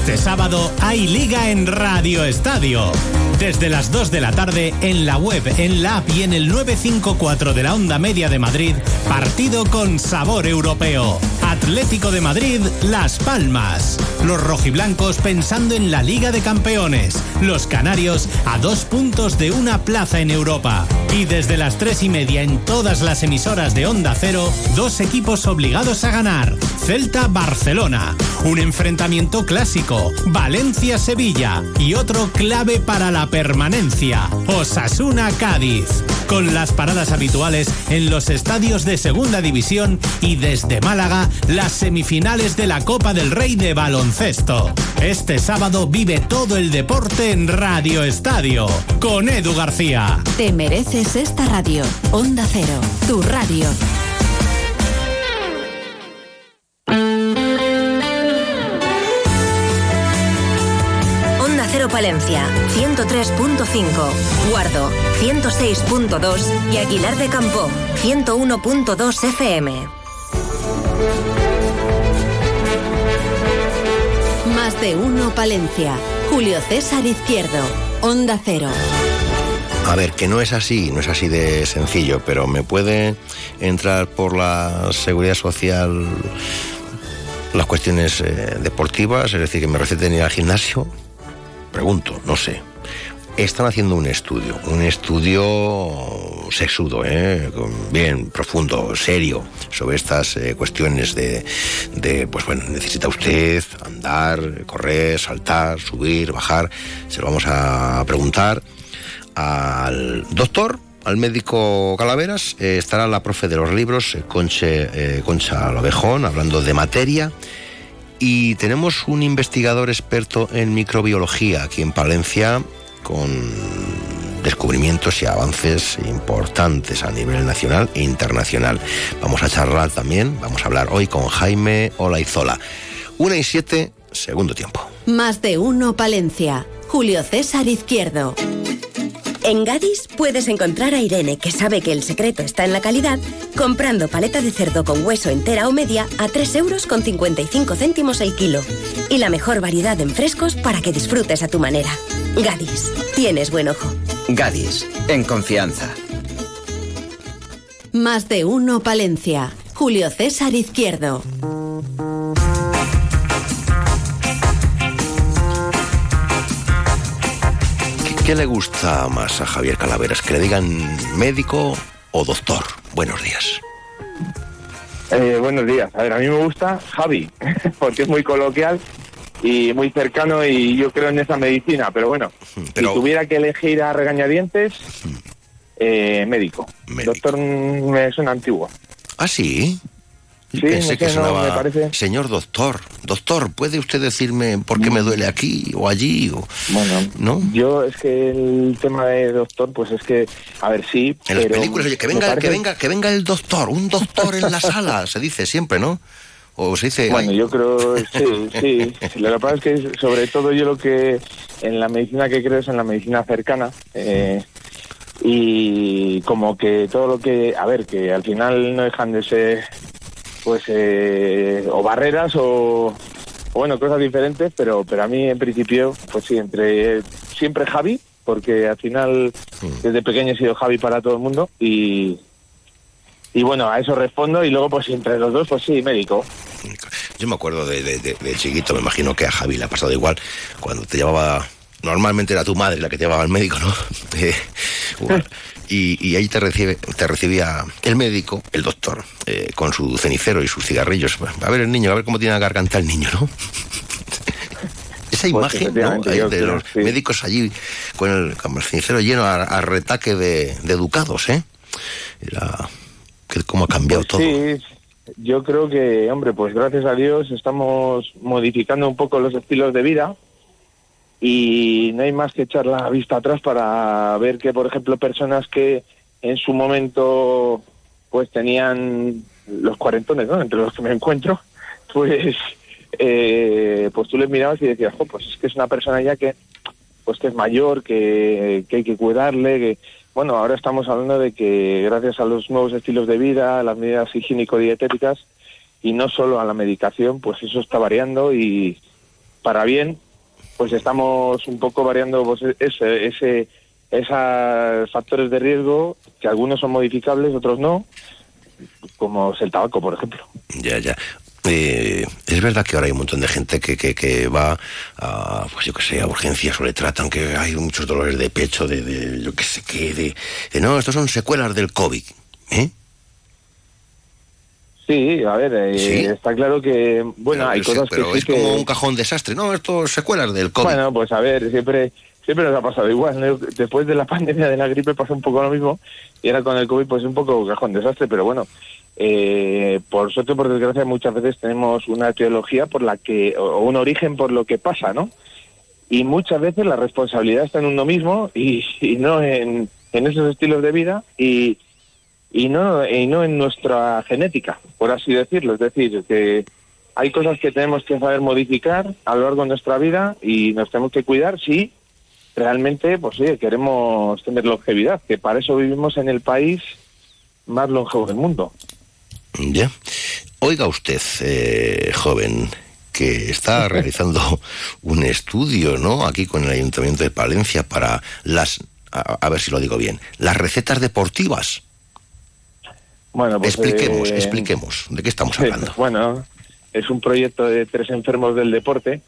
Este sábado hay liga en Radio Estadio. Desde las 2 de la tarde en la web, en la app y en el 954 de la Onda Media de Madrid, partido con sabor europeo. Atlético de Madrid, Las Palmas. Los rojiblancos pensando en la Liga de Campeones. Los canarios a dos puntos de una plaza en Europa. Y desde las tres y media en todas las emisoras de Onda Cero, dos equipos obligados a ganar. Celta Barcelona. Un enfrentamiento clásico. Valencia-Sevilla. Y otro clave para la permanencia. Osasuna Cádiz. Con las paradas habituales en los estadios de Segunda División y desde Málaga, las semifinales de la Copa del Rey de Baloncesto. Este sábado vive todo el deporte en Radio Estadio. Con Edu García. Te mereces esta radio. Onda Cero, tu radio. Palencia, 103.5. Guardo, 106.2. Y Aguilar de Campo, 101.2 FM. Más de uno Palencia. Julio César Izquierdo. Onda Cero. A ver, que no es así, no es así de sencillo, pero me puede entrar por la seguridad social las cuestiones eh, deportivas, es decir, que me receten ir al gimnasio. Pregunto, no sé. Están haciendo un estudio, un estudio sexudo, ¿eh? bien profundo, serio, sobre estas eh, cuestiones de, de, pues bueno, necesita usted andar, correr, saltar, subir, bajar. Se lo vamos a preguntar al doctor, al médico Calaveras, eh, estará la profe de los libros, eh, Conche, eh, Concha Lovejón, hablando de materia. Y tenemos un investigador experto en microbiología aquí en Palencia, con descubrimientos y avances importantes a nivel nacional e internacional. Vamos a charlar también, vamos a hablar hoy con Jaime Olaizola. Una y siete, segundo tiempo. Más de uno Palencia. Julio César Izquierdo. En Gadis puedes encontrar a Irene, que sabe que el secreto está en la calidad, comprando paleta de cerdo con hueso entera o media a 3 euros con 55 céntimos el kilo. Y la mejor variedad en frescos para que disfrutes a tu manera. Gadis, tienes buen ojo. Gadis, en confianza. Más de uno Palencia. Julio César Izquierdo. ¿Qué le gusta más a Javier Calaveras? ¿Que le digan médico o doctor? Buenos días. Eh, buenos días. A ver, a mí me gusta Javi, porque es muy coloquial y muy cercano y yo creo en esa medicina. Pero bueno, Pero- si tuviera que elegir a regañadientes, eh, médico. Doctor mm, me suena antiguo. ¿Ah, sí? Sí, Pensé no que sé, no, sonaba, me parece. señor doctor, doctor, ¿puede usted decirme por qué me duele aquí o allí? O... Bueno, ¿No? yo es que el tema de doctor, pues es que, a ver, sí, En las películas, oye, que me venga, que venga, que venga el doctor, un doctor en la sala, se dice siempre, ¿no? O se dice. Bueno, yo creo, sí, sí. Lo que pasa es que, sobre todo, yo lo que en la medicina que creo es en la medicina cercana. eh, y como que todo lo que, a ver, que al final no dejan de ser, pues, eh, o barreras o, o, bueno, cosas diferentes, pero, pero a mí en principio, pues sí, entre siempre Javi, porque al final desde pequeño he sido Javi para todo el mundo y, y bueno, a eso respondo y luego pues entre los dos, pues sí, médico. Yo me acuerdo de, de- de- de chiquito, me imagino que a Javi le ha pasado igual, cuando te llevaba, normalmente era tu madre la que te llevaba al médico, ¿no? Eh, y, y ahí te, recibe, te recibía el médico, el doctor, eh, con su cenicero y sus cigarrillos. A ver el niño, a ver cómo tiene la garganta el niño, ¿no? Esa imagen, Ahí yo de creo, los médicos allí con el, con el cenicero lleno a, a retaque de, de educados, ¿eh? Era, que cómo ha cambiado todo. Sí, yo creo que, hombre, pues gracias a Dios estamos modificando un poco los estilos de vida y no hay más que echar la vista atrás para ver que, por ejemplo, personas que en su momento pues tenían los cuarentones, ¿no? Entre los que me encuentro, pues eh, pues tú les mirabas y decías, "Jo, pues es que es una persona ya que pues que es mayor, que, que hay que cuidarle, que bueno, ahora estamos hablando de que gracias a los nuevos estilos de vida, a las medidas higiénico-dietéticas y no solo a la medicación, pues eso está variando y, para bien, pues estamos un poco variando pues, ese, ese, esos factores de riesgo, que algunos son modificables, otros no, como es el tabaco, por ejemplo. Ya, ya. Eh, es verdad que ahora hay un montón de gente que, que, que va a, pues yo que sé, a urgencias o le tratan, que hay muchos dolores de pecho, de, de yo que sé qué, de, de, no, estos son secuelas del COVID. ¿eh? Sí, a ver, eh, ¿Sí? está claro que, bueno, Pero hay cosas pero que es sí como que... un cajón desastre. No, esto es secuelas del COVID. Bueno, pues a ver, siempre siempre nos ha pasado igual. ¿no? Después de la pandemia de la gripe pasó un poco lo mismo y ahora con el COVID pues un poco cajón desastre, pero bueno, eh, por suerte o por desgracia muchas veces tenemos una etiología por la que, o un origen por lo que pasa, ¿no? Y muchas veces la responsabilidad está en uno mismo y, y no en, en esos estilos de vida y, y no y no en nuestra genética, por así decirlo. Es decir, que hay cosas que tenemos que saber modificar a lo largo de nuestra vida y nos tenemos que cuidar si realmente, pues sí, queremos tener longevidad, que para eso vivimos en el país más longevo del mundo. Ya. Oiga usted, eh, joven, que está realizando un estudio, ¿no? Aquí con el Ayuntamiento de Palencia para las, a, a ver si lo digo bien, las recetas deportivas. Bueno, pues, expliquemos, eh, expliquemos. ¿De qué estamos hablando? Bueno, es un proyecto de tres enfermos del deporte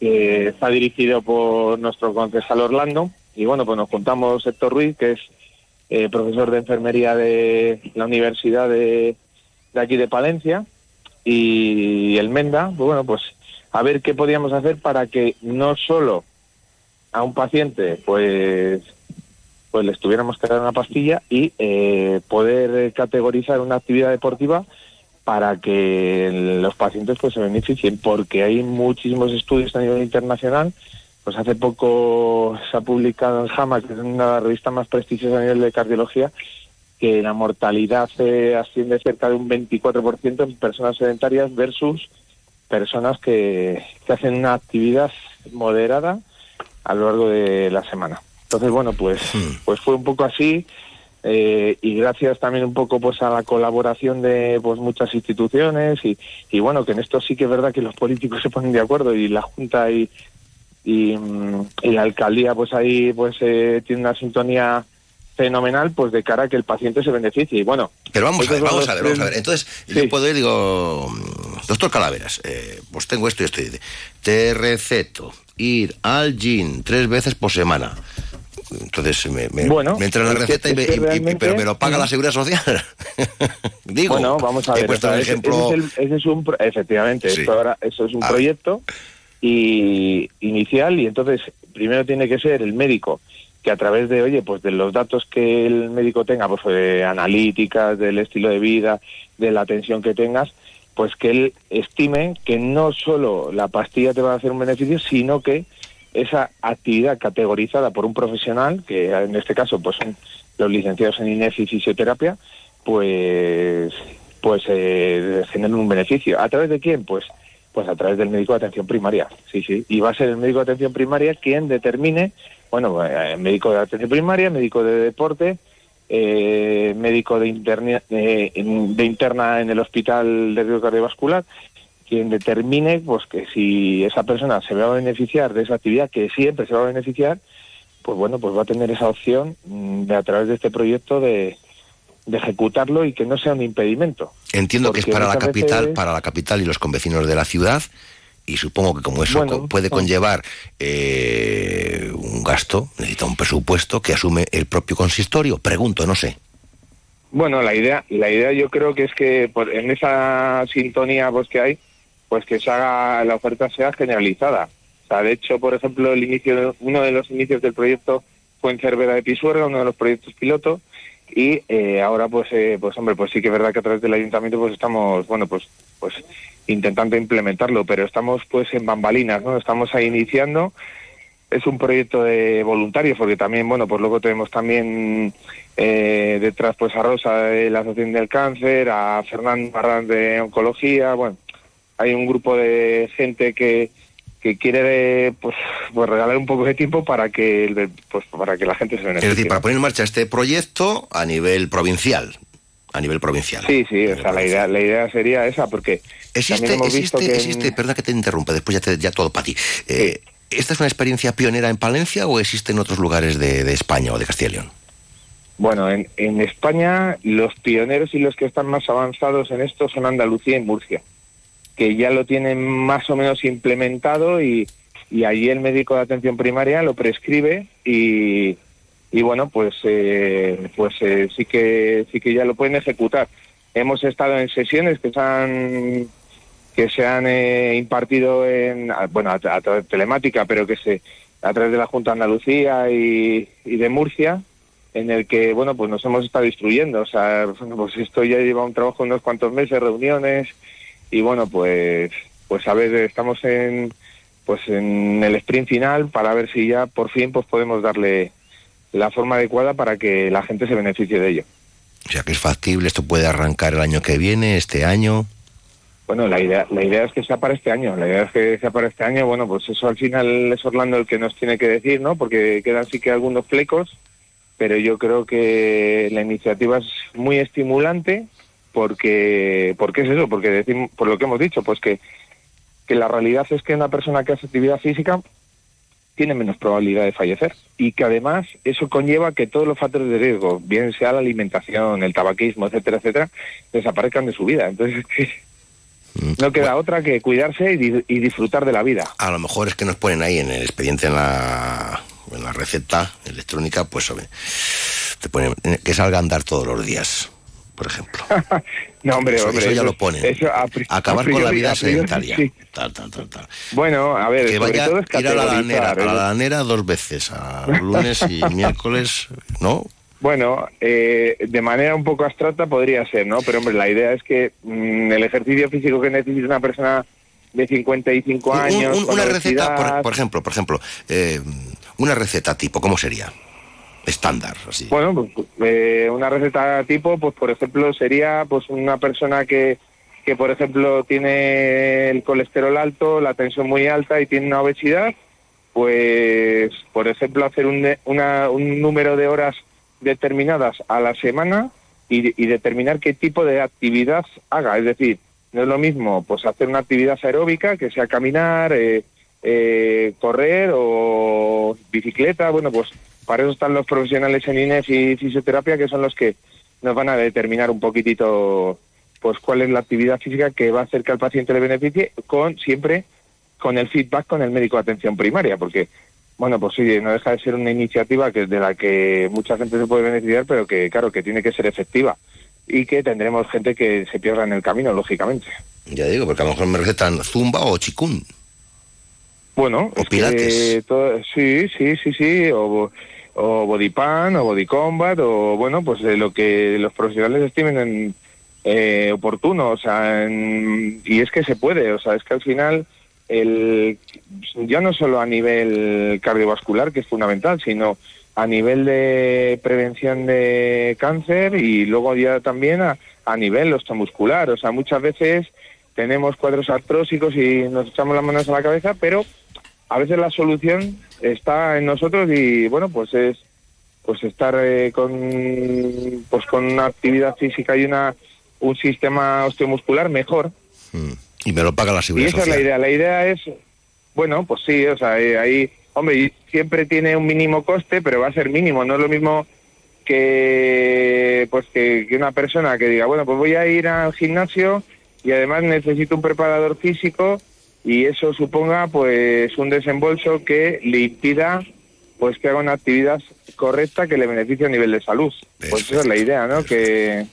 que está dirigido por nuestro concejal Orlando y bueno, pues nos juntamos Héctor Ruiz, que es eh, profesor de enfermería de la Universidad de, de aquí de Palencia y el Menda, pues bueno, pues a ver qué podíamos hacer para que no solo a un paciente pues pues le estuviéramos que dar una pastilla y eh, poder eh, categorizar una actividad deportiva para que los pacientes pues se beneficien porque hay muchísimos estudios a nivel internacional pues hace poco se ha publicado en JAMA que es una revista más prestigiosa a nivel de cardiología que la mortalidad eh, asciende cerca de un 24% en personas sedentarias versus personas que hacen una actividad moderada a lo largo de la semana. Entonces, bueno, pues, pues fue un poco así eh, y gracias también un poco pues a la colaboración de pues muchas instituciones y, y bueno, que en esto sí que es verdad que los políticos se ponen de acuerdo y la Junta y, y, mm, y la alcaldía pues ahí pues eh, tiene una sintonía fenomenal pues de cara a que el paciente se beneficie y bueno Pero vamos a ver, vamos a ver, vamos a ver. Entonces, yo puedo ir, digo, mm, doctor Calaveras, eh, pues tengo esto y esto. Te receto ir al gym tres veces por semana. Entonces me, me, Bueno, me entra en la es que- receta y, me- y- y- pero me lo paga la seguridad social. Digo, bueno, vamos a ver. o sea, ejemplo. ese es el- ese es un efectivamente, Sí. esto ahora, eso es un A ver. proyecto y inicial y entonces primero tiene que ser el médico que a través de, oye, pues de los datos que el médico tenga, pues de analíticas, del estilo de vida, de la atención que tengas, pues que él estime que no solo la pastilla te va a hacer un beneficio, sino que esa actividad categorizada por un profesional, que en este caso pues son los licenciados en INEF y fisioterapia, pues pues eh, generen un beneficio. ¿A través de quién? Pues pues a través del médico de atención primaria, sí, sí. Y va a ser el médico de atención primaria quien determine, bueno, eh, médico de atención primaria, médico de deporte, eh, médico de, interna, eh, de interna en el hospital de riesgo cardiovascular, quien determine pues que si esa persona se va a beneficiar de esa actividad, que siempre se va a beneficiar, pues bueno, pues va a tener esa opción mm, de a través de este proyecto de, de ejecutarlo y que no sea un impedimento. Entiendo que es para la capital, veces- para la capital y los convecinos de la ciudad. Y supongo que como eso Bueno, puede bueno. conllevar eh, un gasto, necesita un presupuesto que asume el propio consistorio. Pregunto, no sé. Bueno, la idea, la idea yo creo que es que por- en esa sintonía pues que hay, pues que se haga la oferta sea generalizada. O sea, de hecho, por ejemplo, el inicio, uno de los inicios del proyecto fue en Cervera de Pisuerga, uno de los proyectos piloto, y eh, ahora pues, eh, pues hombre, pues sí que es verdad que a través del ayuntamiento pues estamos, bueno, pues, pues intentando implementarlo, pero estamos pues en bambalinas, ¿no? Estamos ahí iniciando es un proyecto de voluntarios porque también bueno pues luego tenemos también eh, detrás pues a Rosa de la Asociación del Cáncer a Fernando Barran de Oncología bueno hay un grupo de gente que que quiere pues pues regalar un poco de tiempo para que el- pues para que la gente se Es beneficie decir, para poner en marcha este proyecto a nivel provincial. A nivel provincial. Sí, sí, o sea, la idea, la idea sería esa, porque Existe, hemos visto existe, que en- existe, perdona que te interrumpa, después ya, te- ya todo para ti. Eh, ¿Esta es una experiencia pionera en Palencia o existe en otros lugares de, de España o de Castilla y León? Bueno, en, en España los pioneros y los que están más avanzados en esto son Andalucía y Murcia, que ya lo tienen más o menos implementado y, y allí el médico de atención primaria lo prescribe y, y bueno, pues eh, pues eh, sí que sí que ya lo pueden ejecutar. Hemos estado en sesiones que se han que se han eh, impartido en bueno a, tra- a través de telemática, pero que se a través de la Junta de Andalucía y, y de Murcia en el que bueno pues nos hemos estado instruyendo o sea pues esto ya lleva un trabajo unos cuantos meses reuniones y bueno pues pues a ver estamos en pues en el sprint final para ver si ya por fin pues podemos darle la forma adecuada para que la gente se beneficie de ello O sea que es factible, esto puede arrancar el año que viene, este año. Bueno, la idea, la idea es que sea para este año. La idea es que sea para este año. Bueno, pues eso al final es Orlando el que nos tiene que decir, ¿no? Porque quedan sí que algunos flecos, pero yo creo que la iniciativa es muy estimulante porque, porque es eso, porque decimos, por lo que hemos dicho, pues que, que la realidad es que una persona que hace actividad física tiene menos probabilidad de fallecer y que además eso conlleva que todos los factores de riesgo, bien sea la alimentación, el tabaquismo, etcétera, etcétera, desaparezcan de su vida. Entonces, es que no queda otra que cuidarse y, y disfrutar de la vida. A lo mejor es que nos ponen ahí en el expediente, en la, en la receta electrónica, pues te ponen que salga a andar todos los días, por ejemplo. No, hombre, Eso- hombre. eso ya lo ponen. eso a Acabar a con la vida sedentaria. sí. Tal, tal, tal, tal. Bueno, a ver, Que vaya todo es ir a la lanera, a la ¿eh? lanera dos veces, a lunes y miércoles, ¿no? Bueno, eh, de manera un poco abstracta podría ser, ¿no? Pero, hombre, la idea es que mm, el ejercicio físico que necesita una persona de 55 Un- años... un- una receta, por, por ejemplo, por ejemplo, eh, una receta tipo, ¿cómo sería? Estándar, así. Bueno, pues, eh, una receta tipo, pues por ejemplo, sería pues una persona que, que por ejemplo tiene el colesterol alto, la tensión muy alta y tiene una obesidad, pues por ejemplo hacer un, una- un número de horas determinadas a la semana y, y determinar qué tipo de actividad haga. Es decir, no es lo mismo pues hacer una actividad aeróbica que sea caminar, eh, eh, correr o bicicleta. Bueno, pues para eso están los profesionales en INEF y fisioterapia que son los que nos van a determinar un poquitito pues cuál es la actividad física que va a hacer que al paciente le beneficie con siempre con el feedback con el médico de atención primaria porque bueno pues sí no deja de ser una iniciativa que de la que mucha gente se puede beneficiar pero que claro que tiene que ser efectiva y que tendremos gente que se pierda en el camino lógicamente Ya digo, porque a lo mejor me recetan zumba o chikun. Bueno, O es que pilates. todo- sí, sí, sí, sí, o, o body pan, o body combat, o bueno, pues de lo que los profesionales estimen en, eh, oportuno, o sea, en- y es que se puede, o sea, es que al final el ya no solo a nivel cardiovascular que es fundamental, sino a nivel de prevención de cáncer y luego ya también a, a nivel osteomuscular, o sea, muchas veces tenemos cuadros artrósicos y nos echamos las manos a la cabeza, pero a veces la solución está en nosotros y bueno pues es pues estar eh, con pues con una actividad física y una un sistema osteomuscular mejor. Y me lo paga la y seguridad esa es la idea. La idea es bueno pues sí o sea eh, ahí hombre y siempre tiene un mínimo coste pero va a ser mínimo. No es lo mismo que pues que, que una persona que diga bueno pues voy a ir al gimnasio y además necesito un preparador físico y eso suponga pues un desembolso que le impida pues que haga una actividad correcta que le beneficie a nivel de salud pues esa es la idea no que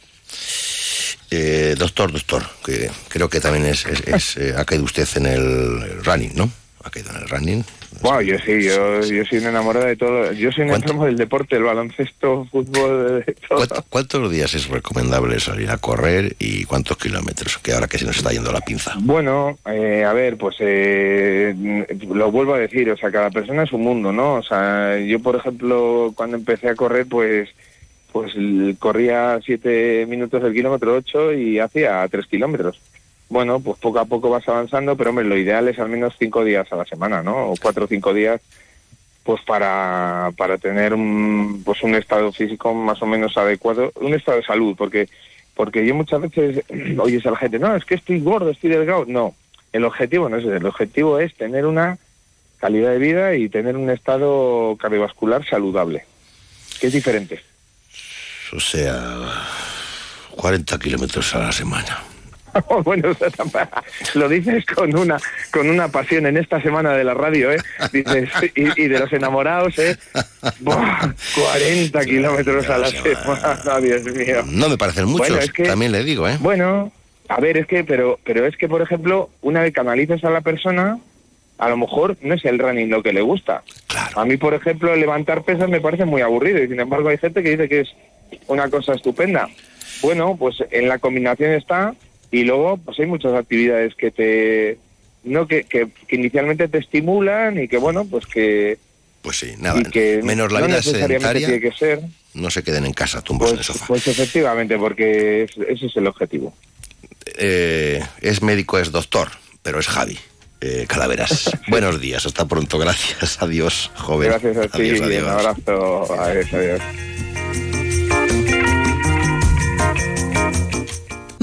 Eh, doctor, doctor, que creo que también es, es- es, eh, ha caído usted en el running, ¿no? Ha caído en el running. Wow, yo sí, yo, yo soy un enamorado de todo. Yo soy un enfermo del deporte, el baloncesto, fútbol, de todo. ¿Cuánto- ¿Cuántos días es recomendable salir a correr y cuántos kilómetros? Que ahora que se nos está yendo la pinza. Bueno, eh, a ver, pues eh, lo vuelvo a decir, o sea, cada persona es un mundo, ¿no? O sea, yo, por ejemplo, cuando empecé a correr, pues pues corría siete minutos el kilómetro ocho y hacía tres kilómetros. Bueno, pues poco a poco vas avanzando, pero hombre, lo ideal es al menos cinco días a la semana, ¿no? O cuatro o cinco días, pues para, para tener un, pues un estado físico más o menos adecuado, un estado de salud, porque Porque yo muchas veces oyes a la gente, no, es que estoy gordo, estoy delgado. No, el objetivo no es ese. El objetivo es tener una calidad de vida y tener un estado cardiovascular saludable, que es diferente. O sea, 40 kilómetros a la semana. bueno, lo dices con una con una pasión en esta semana de la radio, ¿eh? Dices, y, de los enamorados, ¿eh? Buah, 40 kilómetros a la semana, Dios mío. No me parecen muchos, también le digo, ¿eh? Bueno, a ver, es que, pero, pero es que, por ejemplo, una vez que analizas a la persona, a lo mejor no es el running lo que le gusta. A mí, por ejemplo, levantar pesas me parece muy aburrido y sin embargo hay gente que dice que es una cosa estupenda. Bueno, pues en la combinación está y luego pues hay muchas actividades que te no que, que, inicialmente te estimulan y que bueno pues que pues sí nada menos la vida sedentaria tiene que ser no se queden en casa tumbos pues, en el sofá pues efectivamente porque ese es el objetivo eh, es médico es doctor pero es Javi eh, Calaveras. Buenos días, hasta pronto, gracias, adiós, joven. Gracias a ti, adiós, adiós. un abrazo, adiós, adiós.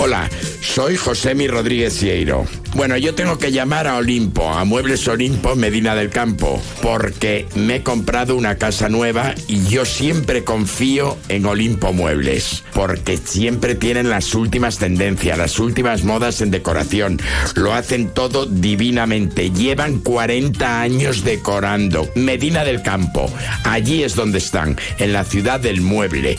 Hola, soy José Mi Rodríguez Cieiro. Bueno, yo tengo que llamar a Olimpo, a Muebles Olimpo Medina del Campo, porque me he comprado una casa nueva y yo siempre confío en Olimpo Muebles, porque siempre tienen las últimas tendencias, las últimas modas en decoración. Lo hacen todo divinamente. Llevan 40 años decorando. Medina del Campo, allí es donde están, en la ciudad del mueble.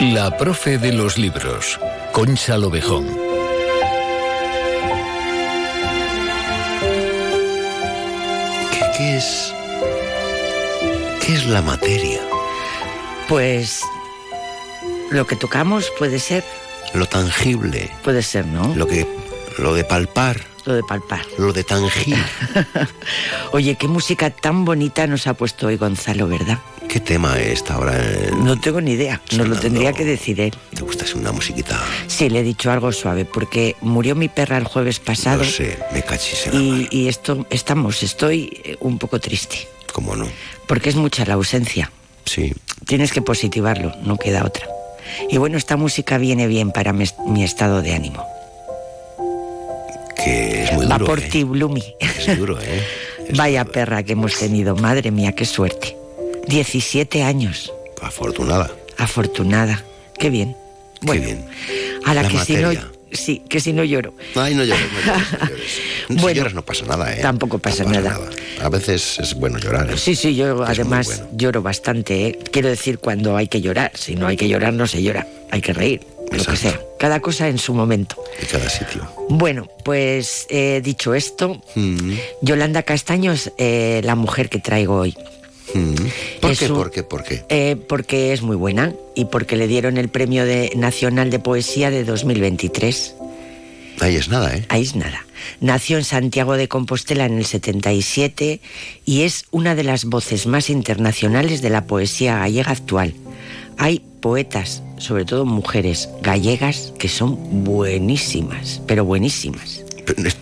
La profe de los libros, Concha Lobejón. ¿Qué, es? ¿Qué es la materia? Pues lo que tocamos puede ser. Lo tangible. Puede ser, ¿no? Lo que. lo de palpar. Lo de palpar. Lo de tangir. Oye, qué música tan bonita nos ha puesto hoy Gonzalo, ¿verdad? ¿Qué tema es ahora? No tengo ni idea, nos lo tendría que decir él. ¿Te gusta una musiquita? Sí, le he dicho algo suave, porque murió mi perra el jueves pasado. No sé, me cachis y, y esto, estamos, estoy eh, un poco triste. ¿Cómo no? Porque es mucha la ausencia. Sí. Tienes que positivarlo, no queda otra. Y bueno, esta música viene bien para mi, estado de ánimo. Que es muy duro. Va por ¿eh? ti, Blumi. Es duro, ¿eh? Vaya perra que hemos tenido, madre mía, qué suerte. 17 años. Afortunada. Afortunada. Qué bien. Qué bien. A la, que si no sí, que si no lloro. Ay, no llores, no llores. No si lloras no pasa nada, ¿eh? Tampoco pasa, nada. A veces es bueno llorar. ¿eh? Sí, sí, yo además lloro bastante, ¿eh? Quiero decir cuando hay que llorar. Si no hay que llorar, no se llora. Hay que reír, lo que sea. Cada cosa en su momento. Y cada sitio. Bueno, pues eh, dicho esto, mm. Yolanda Castaño es eh, la mujer que traigo hoy. Mm. ¿Por, qué, ¿Por qué? ¿Por qué? Eh, porque es muy buena y porque le dieron el Premio de, Nacional de Poesía de 2023. Ahí es nada, ¿eh? Ahí es nada. Nació en Santiago de Compostela en el 77 y es una de las voces más internacionales de la poesía gallega actual. Hay poetas, sobre todo mujeres gallegas, que son buenísimas, pero buenísimas.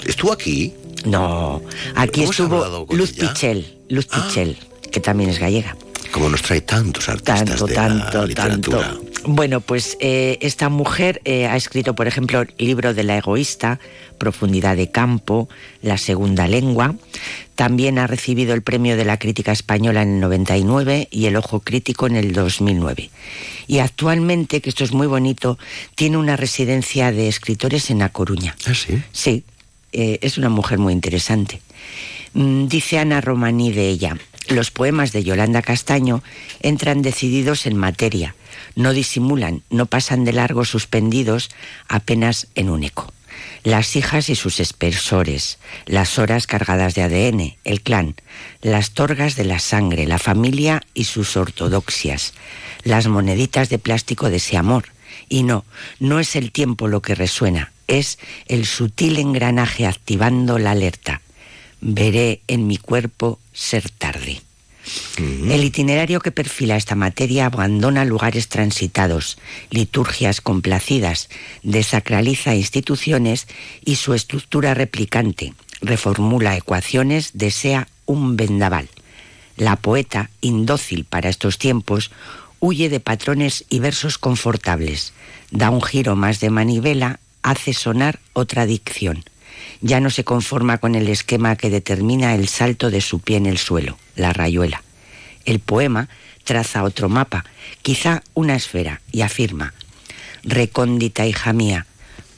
¿Estuvo aquí? No, aquí estuvo Luz Pichel. Luz ah. Pichel que también es gallega. Como nos trae tantos artistas tanto, de tanto, la literatura. Tanto. Bueno, pues eh, esta mujer eh, ha escrito, por ejemplo, el libro de la egoísta, Profundidad de Campo, La Segunda Lengua. También ha recibido el premio de la crítica española en el 99 y el Ojo Crítico en el 2009. Y actualmente, que esto es muy bonito, tiene una residencia de escritores en A Coruña. ¿Ah, sí? Sí, eh, es una mujer muy interesante. Mm, dice Ana Romaní de ella, los poemas de Yolanda Castaño entran decididos en materia, no disimulan, no pasan de largo suspendidos apenas en un eco. Las hijas y sus espesores, las horas cargadas de ADN, el clan, las torgas de la sangre, la familia y sus ortodoxias, las moneditas de plástico de ese amor. Y no, no es el tiempo lo que resuena, es el sutil engranaje activando la alerta. Veré en mi cuerpo ser tarde. El itinerario que perfila esta materia abandona lugares transitados, liturgias complacidas, desacraliza instituciones y su estructura replicante, reformula ecuaciones, desea un vendaval. La poeta, indócil para estos tiempos, huye de patrones y versos confortables, da un giro más de manivela, hace sonar otra dicción. Ya no se conforma con el esquema que determina el salto de su pie en el suelo, la rayuela. El poema traza otro mapa, quizá una esfera, y afirma, recóndita hija mía,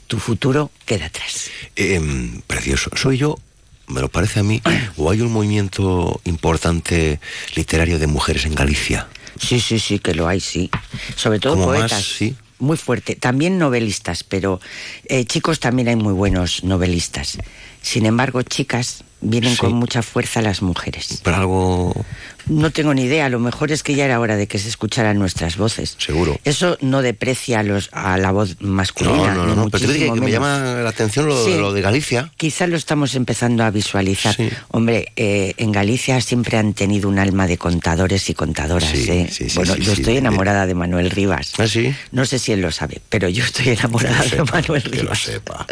tu futuro queda atrás. Em, precioso. ¿Soy yo, me lo parece a mí, o hay un movimiento importante literario de mujeres en Galicia? Sí, sí, sí, que lo hay, sí. Sobre todo poetas. más, sí. Muy fuerte. También novelistas, pero eh, chicos también hay muy buenos novelistas. Sin embargo, chicas, vienen Sí. con mucha fuerza las mujeres. Pero algo... No tengo ni idea, a lo mejor es que ya era hora de que se escucharan nuestras voces. Seguro. Eso no deprecia a, los, a la voz masculina. No, no, no, pero te digo que me llama la atención lo, Sí. lo de Galicia. Quizá lo estamos empezando a visualizar. Hombre, eh, en Galicia siempre han tenido un alma de contadores y contadoras. Sí, ¿eh? sí, sí, bueno, sí, yo sí, estoy enamorada de Manuel Rivas. ¿Ah, sí? No sé si él lo sabe, pero yo estoy enamorada de Manuel Rivas. Que lo sepa.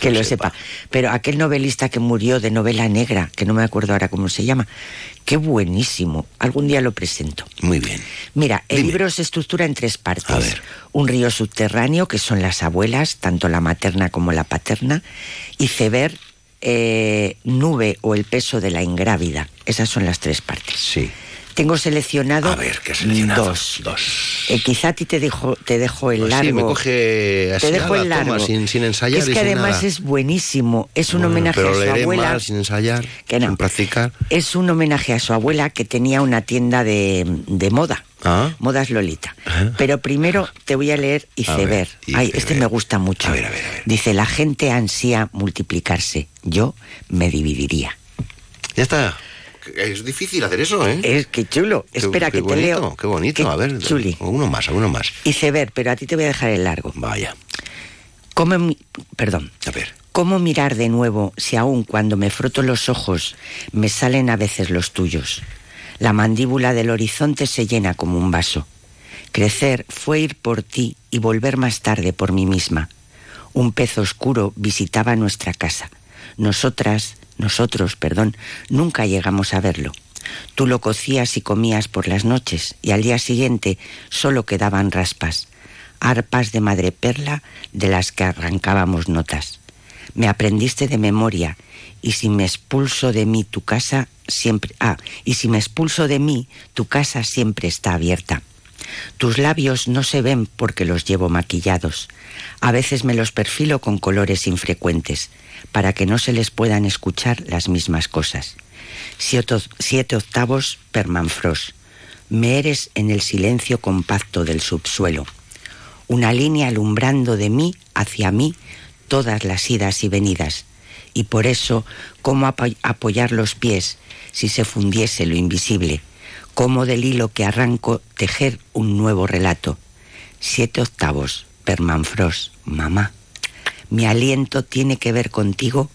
Que lo sepa. Pero aquel novelista que murió de novela negra, que no me acuerdo ahora cómo se llama, qué buenísimo. Algún día lo presento. Muy bien. Mira, el libro se estructura en tres partes. Un río subterráneo, que son las abuelas, tanto la materna como la paterna, y Ceber, eh, nube o el peso de la ingrávida. Esas son las tres partes. Sí. Tengo seleccionado, A ver, ¿qué has seleccionado? dos. Dos. Eh, quizá a ti te dejo, te dejo el Pues largo. sí, me coge así te dejo a la el largo. toma, sin- sin ensayar Es y que sin además nada. es buenísimo. Es un Bueno, homenaje pero a su leeré abuela. mal, sin ensayar, Que no. sin practicar. Es un homenaje a su abuela que tenía una tienda de, de moda. Ah. Modas Lolita. Pero primero te voy a leer A Iceberg. ver, Ay, este me gusta mucho. A ver, a ver, a ver. Dice, la gente ansía multiplicarse. Yo me dividiría. Ya está. Es difícil hacer eso, ¿eh? Es que chulo. Qué- Espera, qué que te leo. Qué bonito. Qué a ver, chuli. uno más, uno más. Iceberg, pero a ti te voy a dejar el largo. Vaya. ¿Cómo, perdón. A ver. ¿Cómo mirar de nuevo si aún cuando me froto los ojos me salen a veces los tuyos? La mandíbula del horizonte se llena como un vaso. Crecer fue ir por ti y volver más tarde por mí misma. Un pez oscuro visitaba nuestra casa. Nosotras, nosotros, perdón, nunca llegamos a verlo. Tú lo cocías y comías por las noches y al día siguiente solo quedaban raspas, arpas de madreperla de las que arrancábamos notas. Me aprendiste de memoria y si me expulso de mí tu casa siempre ah, y si me expulso de mí tu casa siempre está abierta. Tus labios no se ven porque los llevo maquillados. A veces me los perfilo con colores infrecuentes, para que no se les puedan escuchar las mismas cosas. Siete, octavos permanfrost. Me eres en el silencio compacto del subsuelo. Una línea alumbrando de mí hacia mí todas las idas y venidas. Y por eso, ¿cómo apo- apoyar los pies si se fundiese lo invisible? ¿Cómo del hilo que arranco tejer un nuevo relato? Siete octavos, permanfrost, mamá. Mi aliento tiene que ver contigo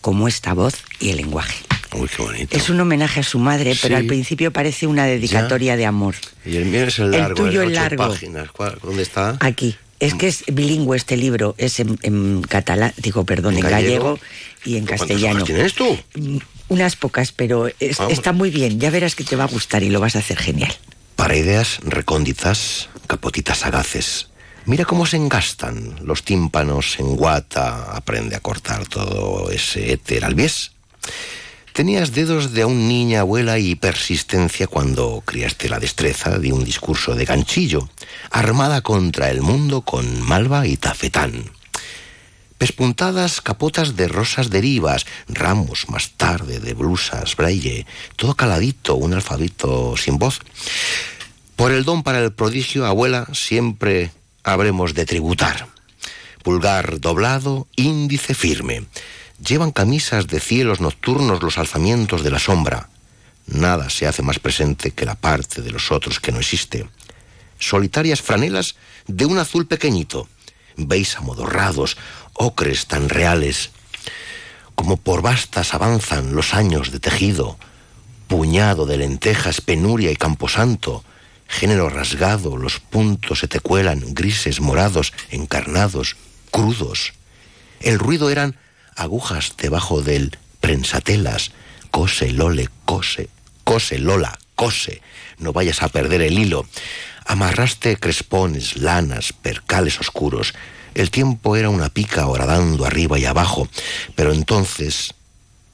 como esta voz y el lenguaje. Uy, qué bonito. Es un homenaje a su madre, pero al principio parece una dedicatoria de amor. Y el mío es el El largo. tuyo es el largo. páginas. ¿Cuál- ¿Dónde está? Aquí. Es que es bilingüe este libro, es en, en catalán, digo, perdón, en, ¿En gallego? gallego? y en ¿Cuántas castellano. hojas tienes tú? Unas pocas, pero es- está muy bien. Ya verás que te va a gustar y lo vas a hacer genial. Para ideas recónditas, capotitas sagaces. Mira cómo se engastan los tímpanos en guata. Aprende a cortar todo ese éter al bies. Tenías dedos de aún niña abuela y persistencia cuando criaste la destreza de un discurso de ganchillo, armada contra el mundo con malva y tafetán. Pespuntadas capotas de rosas derivas, ramos más tarde de blusas braille, todo caladito, un alfabeto sin voz. Por el don para el prodigio, abuela, siempre habremos de tributar. Pulgar doblado, índice firme. Llevan camisas de cielos nocturnos los alzamientos de la sombra. Nada se hace más presente que la parte de los otros que no existe. Solitarias franelas de un azul pequeñito. Veis amodorrados, ocres tan reales. Como por bastas avanzan los años de tejido, puñado de lentejas, penuria y camposanto, género rasgado, los puntos se te cuelan, grises, morados, encarnados, crudos. El ruido eran agujas debajo del prensatelas, cose, lole, cose, cose, lola, cose, no vayas a perder el hilo. Amarraste crespones, lanas, percales oscuros. El tiempo era una pica horadando arriba y abajo, pero entonces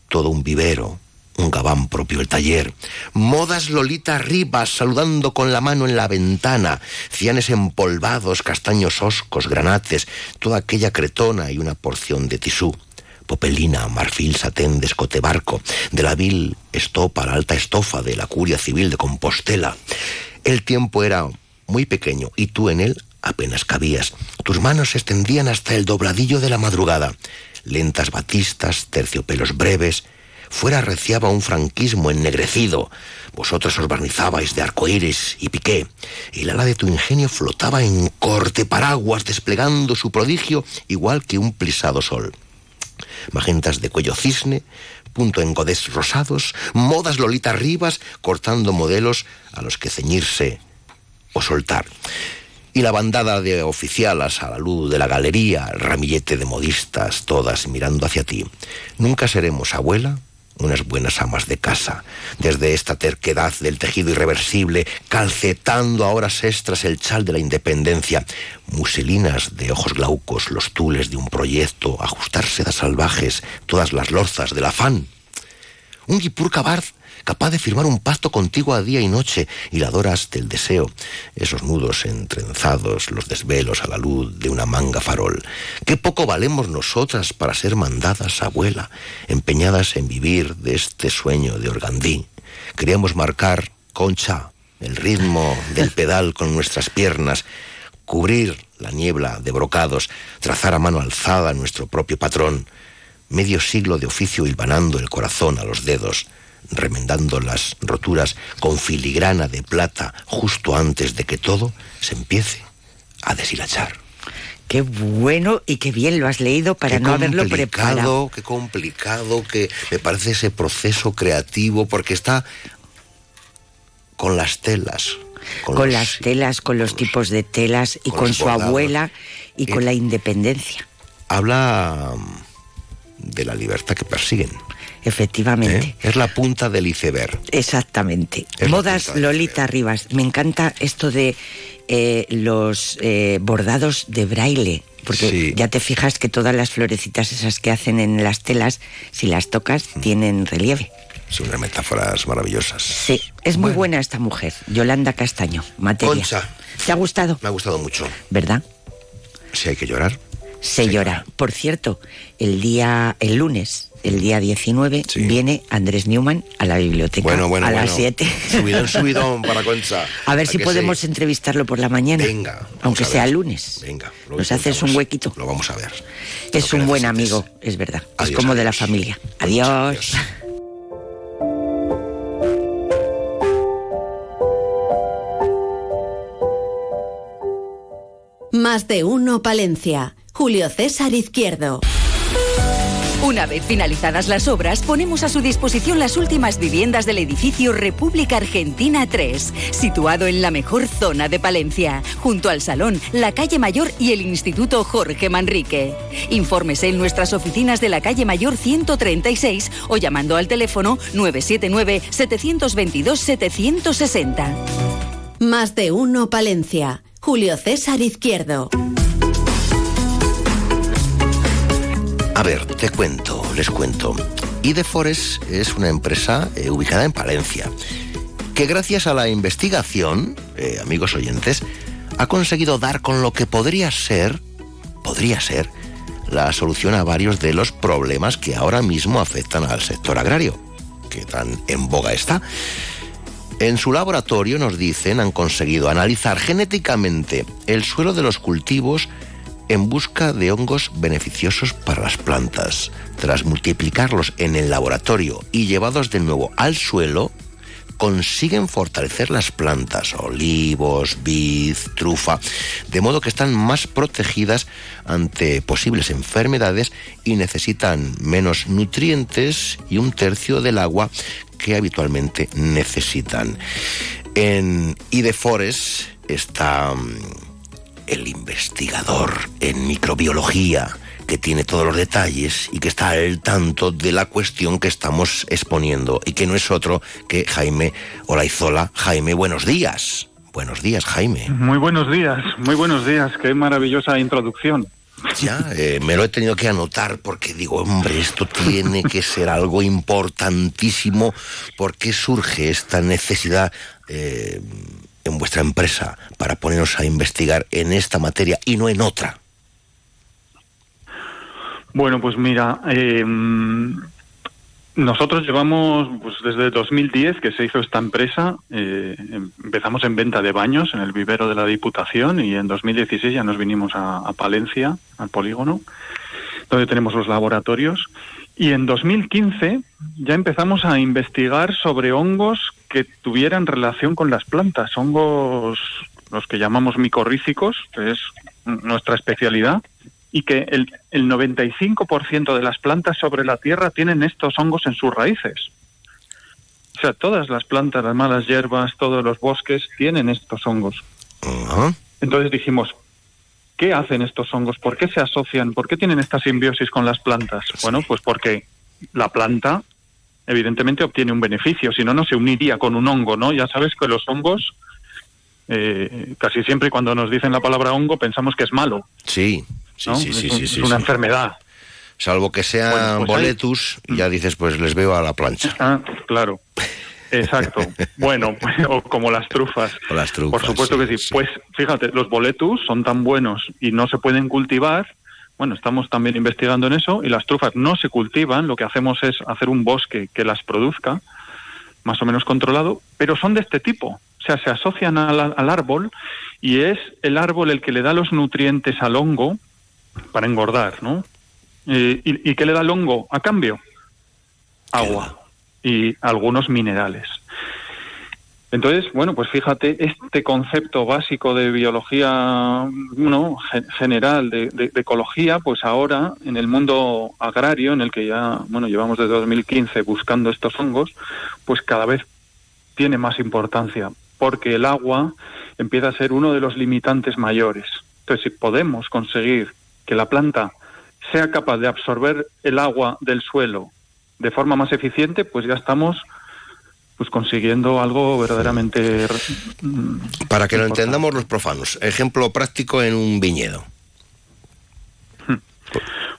todo un vivero, un gabán propio el taller. Modas Lolita arriba, saludando con la mano en la ventana, cianes empolvados, castaños oscos, granates, toda aquella cretona y una porción de tisú. Popelina, marfil, satén de barco, de la vil estopa, la alta estofa de la curia civil de Compostela. El tiempo era muy pequeño y tú en él apenas cabías. Tus manos se extendían hasta el dobladillo de la madrugada. Lentas batistas, terciopelos breves. Fuera reciaba un franquismo ennegrecido. Vosotros os barnizabais de arcoíris y piqué. La ala de tu ingenio flotaba en corte paraguas, desplegando su prodigio igual que un plisado sol. Magentas de cuello cisne, punto en godés rosados, modas lolita ribas, cortando modelos a los que ceñirse o soltar. Y la bandada de oficialas a la luz de la galería, ramillete de modistas, todas mirando hacia ti. Nunca seremos abuela, unas buenas amas de casa, desde esta terquedad del tejido irreversible, calcetando a horas extras el chal de la independencia, muselinas de ojos glaucos, los tules de un proyecto, ajustar sedas salvajes, todas las lorzas del afán. Un guipur cabard capaz de firmar un pacto contigo a día y noche, y la doras del deseo, esos nudos entrenzados, los desvelos a la luz de una manga farol. Qué poco valemos nosotras para ser mandadas, abuela, empeñadas en vivir de este sueño de organdí. Queríamos marcar, concha, el ritmo del pedal con nuestras piernas, cubrir la niebla de brocados, trazar a mano alzada nuestro propio patrón, medio siglo de oficio hilvanando el corazón a los dedos, remendando las roturas con filigrana de plata justo antes de que todo se empiece a deshilachar. Qué bueno y qué bien lo has leído para qué no haberlo preparado. Qué complicado, que me parece ese proceso creativo, porque está con las telas. Con, con los, las telas, con los tipos de telas y con, con su bordados. abuela y con la independencia. Habla de la libertad que persiguen. Efectivamente. ¿Eh? Es la punta del iceberg. Exactamente. Es Modas Lolita Rivas. Me encanta esto de eh, los eh, bordados de braille. Porque sí. ya te fijas que todas las florecitas esas que hacen en las telas, si las tocas, mm. tienen relieve. Son unas metáforas maravillosas. Sí, es muy buena esta mujer, Yolanda Castaño, materia. Concha. ¿Te ha gustado? Me ha gustado mucho. ¿Verdad? Si hay que llorar. Se sí. llora. Por cierto, el día, el lunes, el día 19, sí. viene Andrés Newman a la biblioteca bueno, bueno, a bueno. las 7. Subidón, subidón para Concha. A ver si podemos sí? entrevistarlo por la mañana. Venga. Aunque sea lunes. Venga. Nos haces un huequito. Lo vamos a ver. Es un buen amigo, es verdad. Adiós, es como adiós. de la familia. Adiós. adiós. Más de uno Palencia. Julio César Izquierdo. Una vez finalizadas las obras, ponemos a su disposición las últimas viviendas del edificio República Argentina 3, situado en la mejor zona de Palencia, junto al Salón, la Calle Mayor y el Instituto Jorge Manrique. Infórmese en nuestras oficinas de la Calle Mayor 136 o llamando al teléfono 979-722-760. Más de uno Palencia. Julio César Izquierdo. A ver, te cuento, les cuento. Idefores es una empresa eh, ubicada en Palencia que gracias a la investigación, eh, amigos oyentes, ha conseguido dar con lo que podría ser, podría ser, la solución a varios de los problemas que ahora mismo afectan al sector agrario, que tan en boga está. En su laboratorio, nos dicen, han conseguido analizar genéticamente el suelo de los cultivos en busca de hongos beneficiosos para las plantas. Tras multiplicarlos en el laboratorio y llevados de nuevo al suelo, consiguen fortalecer las plantas, olivos, vid, trufa, de modo que están más protegidas ante posibles enfermedades y necesitan menos nutrientes y un tercio del agua que habitualmente necesitan. En Idefores está mm, el investigador en microbiología, que tiene todos los detalles y que está al tanto de la cuestión que estamos exponiendo y que no es otro que Jaime Olaizola. Jaime, buenos días. Buenos días, Jaime. Muy buenos días, muy buenos días. Qué maravillosa introducción. Ya, eh, me lo he tenido que anotar porque digo, hombre, esto tiene que ser algo importantísimo. ¿Por qué surge esta necesidad eh, vuestra empresa para ponernos a investigar en esta materia y no en otra? Bueno, pues mira, eh, nosotros llevamos pues desde 2010 que se hizo esta empresa, eh, empezamos en venta de baños en el vivero de la Diputación y en 2016 ya nos vinimos a, Palencia, al polígono, donde tenemos los laboratorios. Y en 2015 ya empezamos a investigar sobre hongos que tuvieran relación con las plantas, hongos los que llamamos micorrícicos, que es nuestra especialidad, y que el, el 95% de las plantas sobre la Tierra tienen estos hongos en sus raíces. O sea, todas las plantas, las malas hierbas, todos los bosques tienen estos hongos. Entonces dijimos, ¿qué hacen estos hongos? ¿Por qué se asocian? ¿Por qué tienen esta simbiosis con las plantas? Bueno, pues porque la planta evidentemente obtiene un beneficio, si no, no se uniría con un hongo, ¿no? Ya sabes que los hongos, eh, casi siempre cuando nos dicen la palabra hongo pensamos que es malo. Sí, Sí, sí, sí, sí, es una enfermedad. Salvo que sean pues boletus, ya dices, pues les veo a la plancha. Ah, claro. Exacto. bueno, o como las trufas. O las trufas. Por supuesto que sí. Pues fíjate, los boletus son tan buenos y no se pueden cultivar. Bueno, estamos también investigando en eso y las trufas no se cultivan. Lo que hacemos es hacer un bosque que las produzca, más o menos controlado, pero son de este tipo. O sea, se asocian al, al árbol y es el árbol el que le da los nutrientes al hongo para engordar, ¿no? Eh, y, qué le da el hongo a cambio? Agua y algunos minerales. Entonces, bueno, pues fíjate, este concepto básico de biología ¿no? general, de, ecología, pues ahora en el mundo agrario, en el que ya, bueno, llevamos desde 2015 buscando estos hongos, pues cada vez tiene más importancia, porque el agua empieza a ser uno de los limitantes mayores. Entonces, si podemos conseguir que la planta sea capaz de absorber el agua del suelo de forma más eficiente, pues ya estamos pues consiguiendo algo verdaderamente para que lo entendamos los profanos. Ejemplo práctico en un viñedo. Hmm.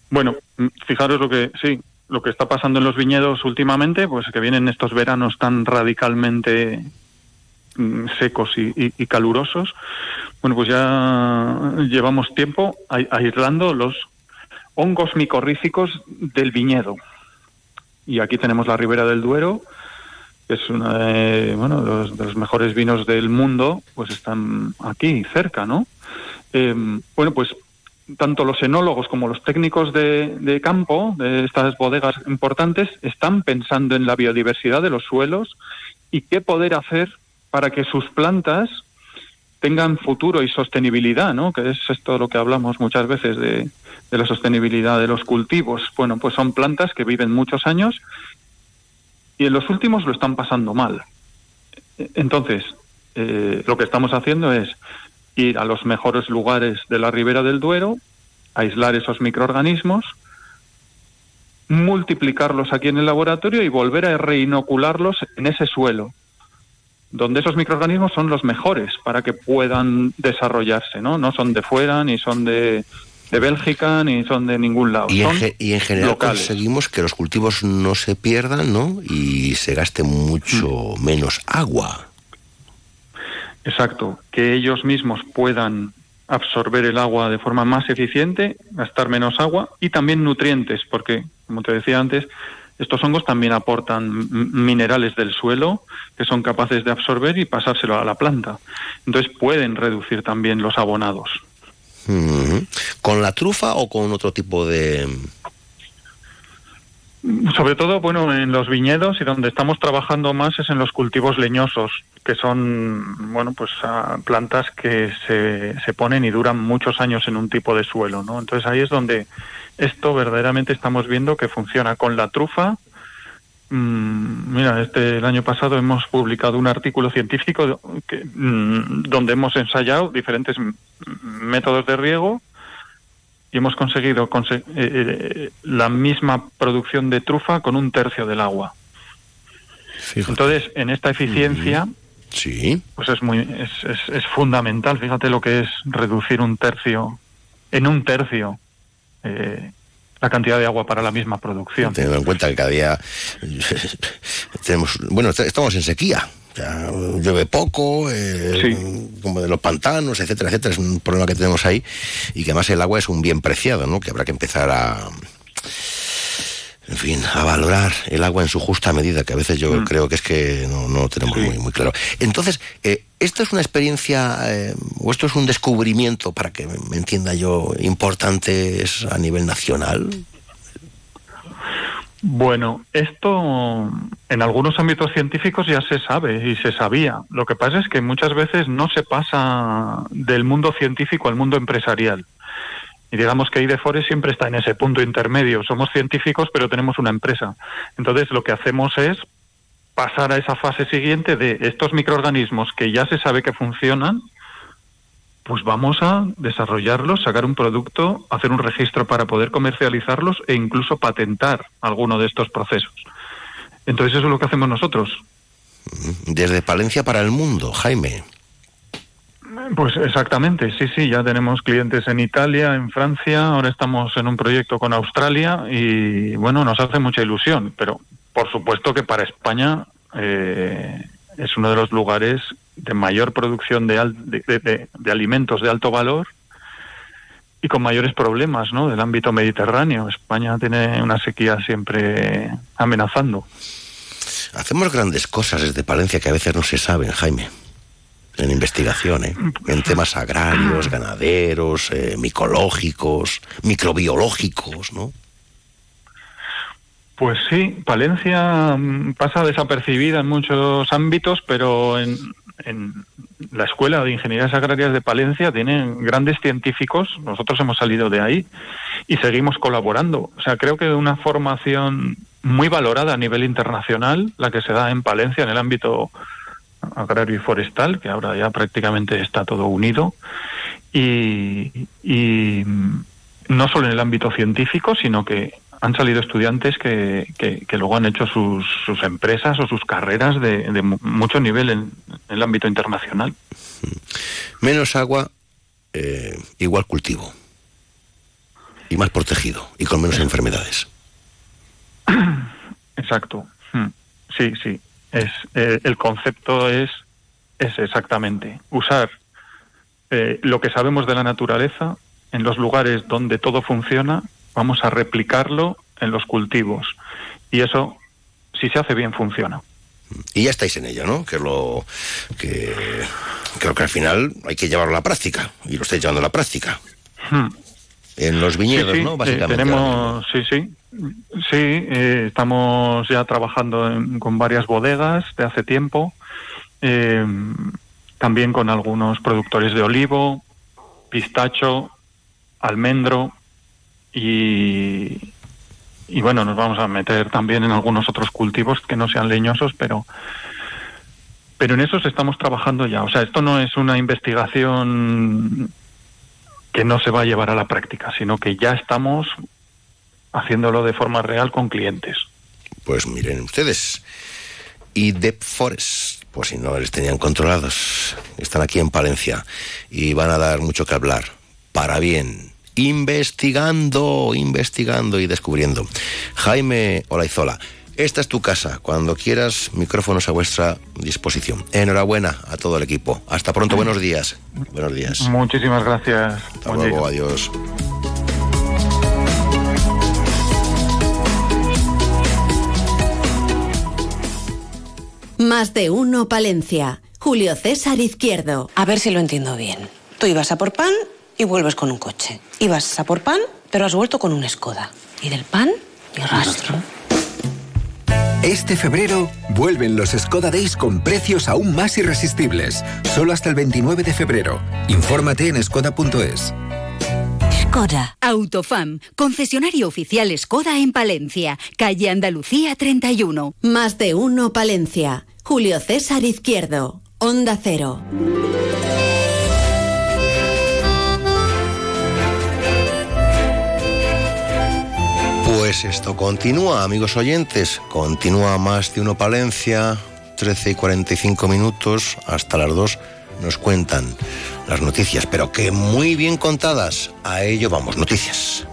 Bueno, fijaros lo que sí, lo que está pasando en los viñedos últimamente, pues que vienen estos veranos tan radicalmente mm, secos y calurosos, bueno, pues ya llevamos tiempo aislando los hongos micorríficos del viñedo. Y aquí tenemos la Ribera del Duero, que es uno de, bueno, los, de los mejores vinos del mundo, pues están aquí, cerca, ¿no? Eh, bueno, pues tanto los enólogos como los técnicos de, de, campo de estas bodegas importantes están pensando en la biodiversidad de los suelos y qué poder hacer para que sus plantas tengan futuro y sostenibilidad, ¿no? Que es esto lo que hablamos muchas veces de, la sostenibilidad de los cultivos. Bueno, pues son plantas que viven muchos años y en los últimos lo están pasando mal. Entonces, eh, lo que estamos haciendo es ir a los mejores lugares de la ribera del Duero, aislar esos microorganismos, multiplicarlos aquí en el laboratorio y volver a reinocularlos en ese suelo donde esos microorganismos son los mejores para que puedan desarrollarse, ¿no? No son de fuera, ni son de, de Bélgica, ni son de ningún lado. Y, en, y en, general conseguimos que los cultivos no se pierdan, ¿no? Y se gaste mucho mm. menos agua. Exacto, que ellos mismos puedan absorber el agua de forma más eficiente, gastar menos agua y también nutrientes, porque, como te decía antes, estos hongos también aportan minerales del suelo que son capaces de absorber y pasárselo a la planta. Entonces pueden reducir también los abonados. ¿Con la trufa o con otro tipo de...? Sobre todo, bueno, en los viñedos y donde estamos trabajando más es en los cultivos leñosos, que son, bueno, pues plantas que se, se ponen y duran muchos años en un tipo de suelo, ¿no? Entonces ahí es donde esto verdaderamente estamos viendo que funciona con la trufa. Mm, mira, este el año pasado hemos publicado un artículo científico que, mm, donde hemos ensayado diferentes métodos de riego y hemos conseguido eh, eh, la misma producción de trufa con un tercio del agua. Entonces, en esta eficiencia, sí. pues es muy es, es, fundamental. Fíjate lo que es reducir un tercio, en un tercio, eh, la cantidad de agua para la misma producción. Teniendo en cuenta que cada día tenemos, bueno, estamos en sequía llueve poco, eh, como de los pantanos, etcétera, etcétera. Es un problema que tenemos ahí y que además el agua es un bien preciado, ¿no? Que habrá que empezar a, en fin, a valorar el agua en su justa medida, que a veces yo mm. creo que es que no, no lo tenemos muy, muy claro. Entonces, eh, ¿esto es una experiencia eh, o esto es un descubrimiento, para que me entienda yo, importante a nivel nacional? Bueno, esto en algunos ámbitos científicos ya se sabe y se sabía. Lo que pasa es que muchas veces no se pasa del mundo científico al mundo empresarial. Y digamos que IDEFORES siempre está en ese punto intermedio. Somos científicos, pero tenemos una empresa. Entonces, lo que hacemos es pasar a esa fase siguiente de estos microorganismos que ya se sabe que funcionan, pues vamos a desarrollarlos, sacar un producto, hacer un registro para poder comercializarlos e incluso patentar alguno de estos procesos. Entonces eso es lo que hacemos nosotros. Desde Palencia para el mundo, Jaime. Pues exactamente, sí, sí, ya tenemos clientes en Italia, en Francia, ahora estamos en un proyecto con Australia y bueno, nos hace mucha ilusión, pero por supuesto que para España eh, es uno de los lugares de mayor producción de, de, alimentos de alto valor y con mayores problemas ¿no? del ámbito mediterráneo. España tiene una sequía siempre amenazando. Hacemos grandes cosas desde Palencia que a veces no se saben, Jaime. En investigación, ¿eh? en temas agrarios, ganaderos, eh, micológicos, microbiológicos, ¿no? Pues sí, Palencia mm, pasa desapercibida en muchos ámbitos, pero en, en la Escuela de Ingenierías Agrarias de Palencia tienen grandes científicos, nosotros hemos salido de ahí y seguimos colaborando. O sea, creo que una formación muy valorada a nivel internacional, la que se da en Palencia en el ámbito agrario y forestal, que ahora ya prácticamente está todo unido, y, y no solo en el ámbito científico, sino que han salido estudiantes que, que, luego han hecho sus, sus, empresas o sus carreras de, de mucho nivel en, el ámbito internacional. Menos agua, eh, igual cultivo. Y más protegido y con menos enfermedades. Exacto. Hmm. Sí, sí. Es, eh, el concepto es, es exactamente usar eh, lo que sabemos de la naturaleza en los lugares donde todo funciona vamos a replicarlo en los cultivos. Y eso, si se hace bien, funciona. Y ya estáis en ello, ¿no? Que lo que creo que al final hay que llevarlo a la práctica y lo estáis llevando a la práctica. Hmm. En los viñedos, ¿no? Eh, Básicamente. tenemos, sí, sí. Sí, eh, estamos ya trabajando con varias bodegas de hace tiempo, eh, también con algunos productores de olivo, pistacho, almendro, y, y bueno, nos vamos a meter también en algunos otros cultivos que no sean leñosos, pero pero en esos estamos trabajando ya. O sea, esto no es una investigación que no se va a llevar a la práctica, sino que ya estamos haciéndolo de forma real con clientes. Pues miren ustedes, y Dep Forest, pues si no les tenían controlados, están aquí en Palencia y van a dar mucho que hablar, para bien investigando, investigando y descubriendo. Jaime Olaizola, esta es tu casa. Cuando quieras, micrófonos a vuestra disposición. Enhorabuena a todo el equipo. Hasta pronto, buenos días. Buenos días. Muchísimas gracias. Hasta luego, adiós. Más de uno, Palencia. Julio César Izquierdo. A ver si lo entiendo bien. Tú ibas a por pan y vuelves con un coche. Ibas a por pan, pero has vuelto con un Skoda. Y del pan, ni rastro. Este febrero vuelven los Skoda Days con precios aún más irresistibles. Solo hasta el 29 de febrero. Infórmate en skoda.es. Skoda. Autofam, concesionario oficial Skoda en Palencia, calle Andalucía 31. Más de uno Palencia. Julio César Izquierdo. Onda Cero. Pues esto continúa, amigos oyentes. Continúa más de uno Palencia, 13 y 45 minutos, hasta las 2 nos cuentan las noticias, pero que muy bien contadas. A ello vamos, noticias.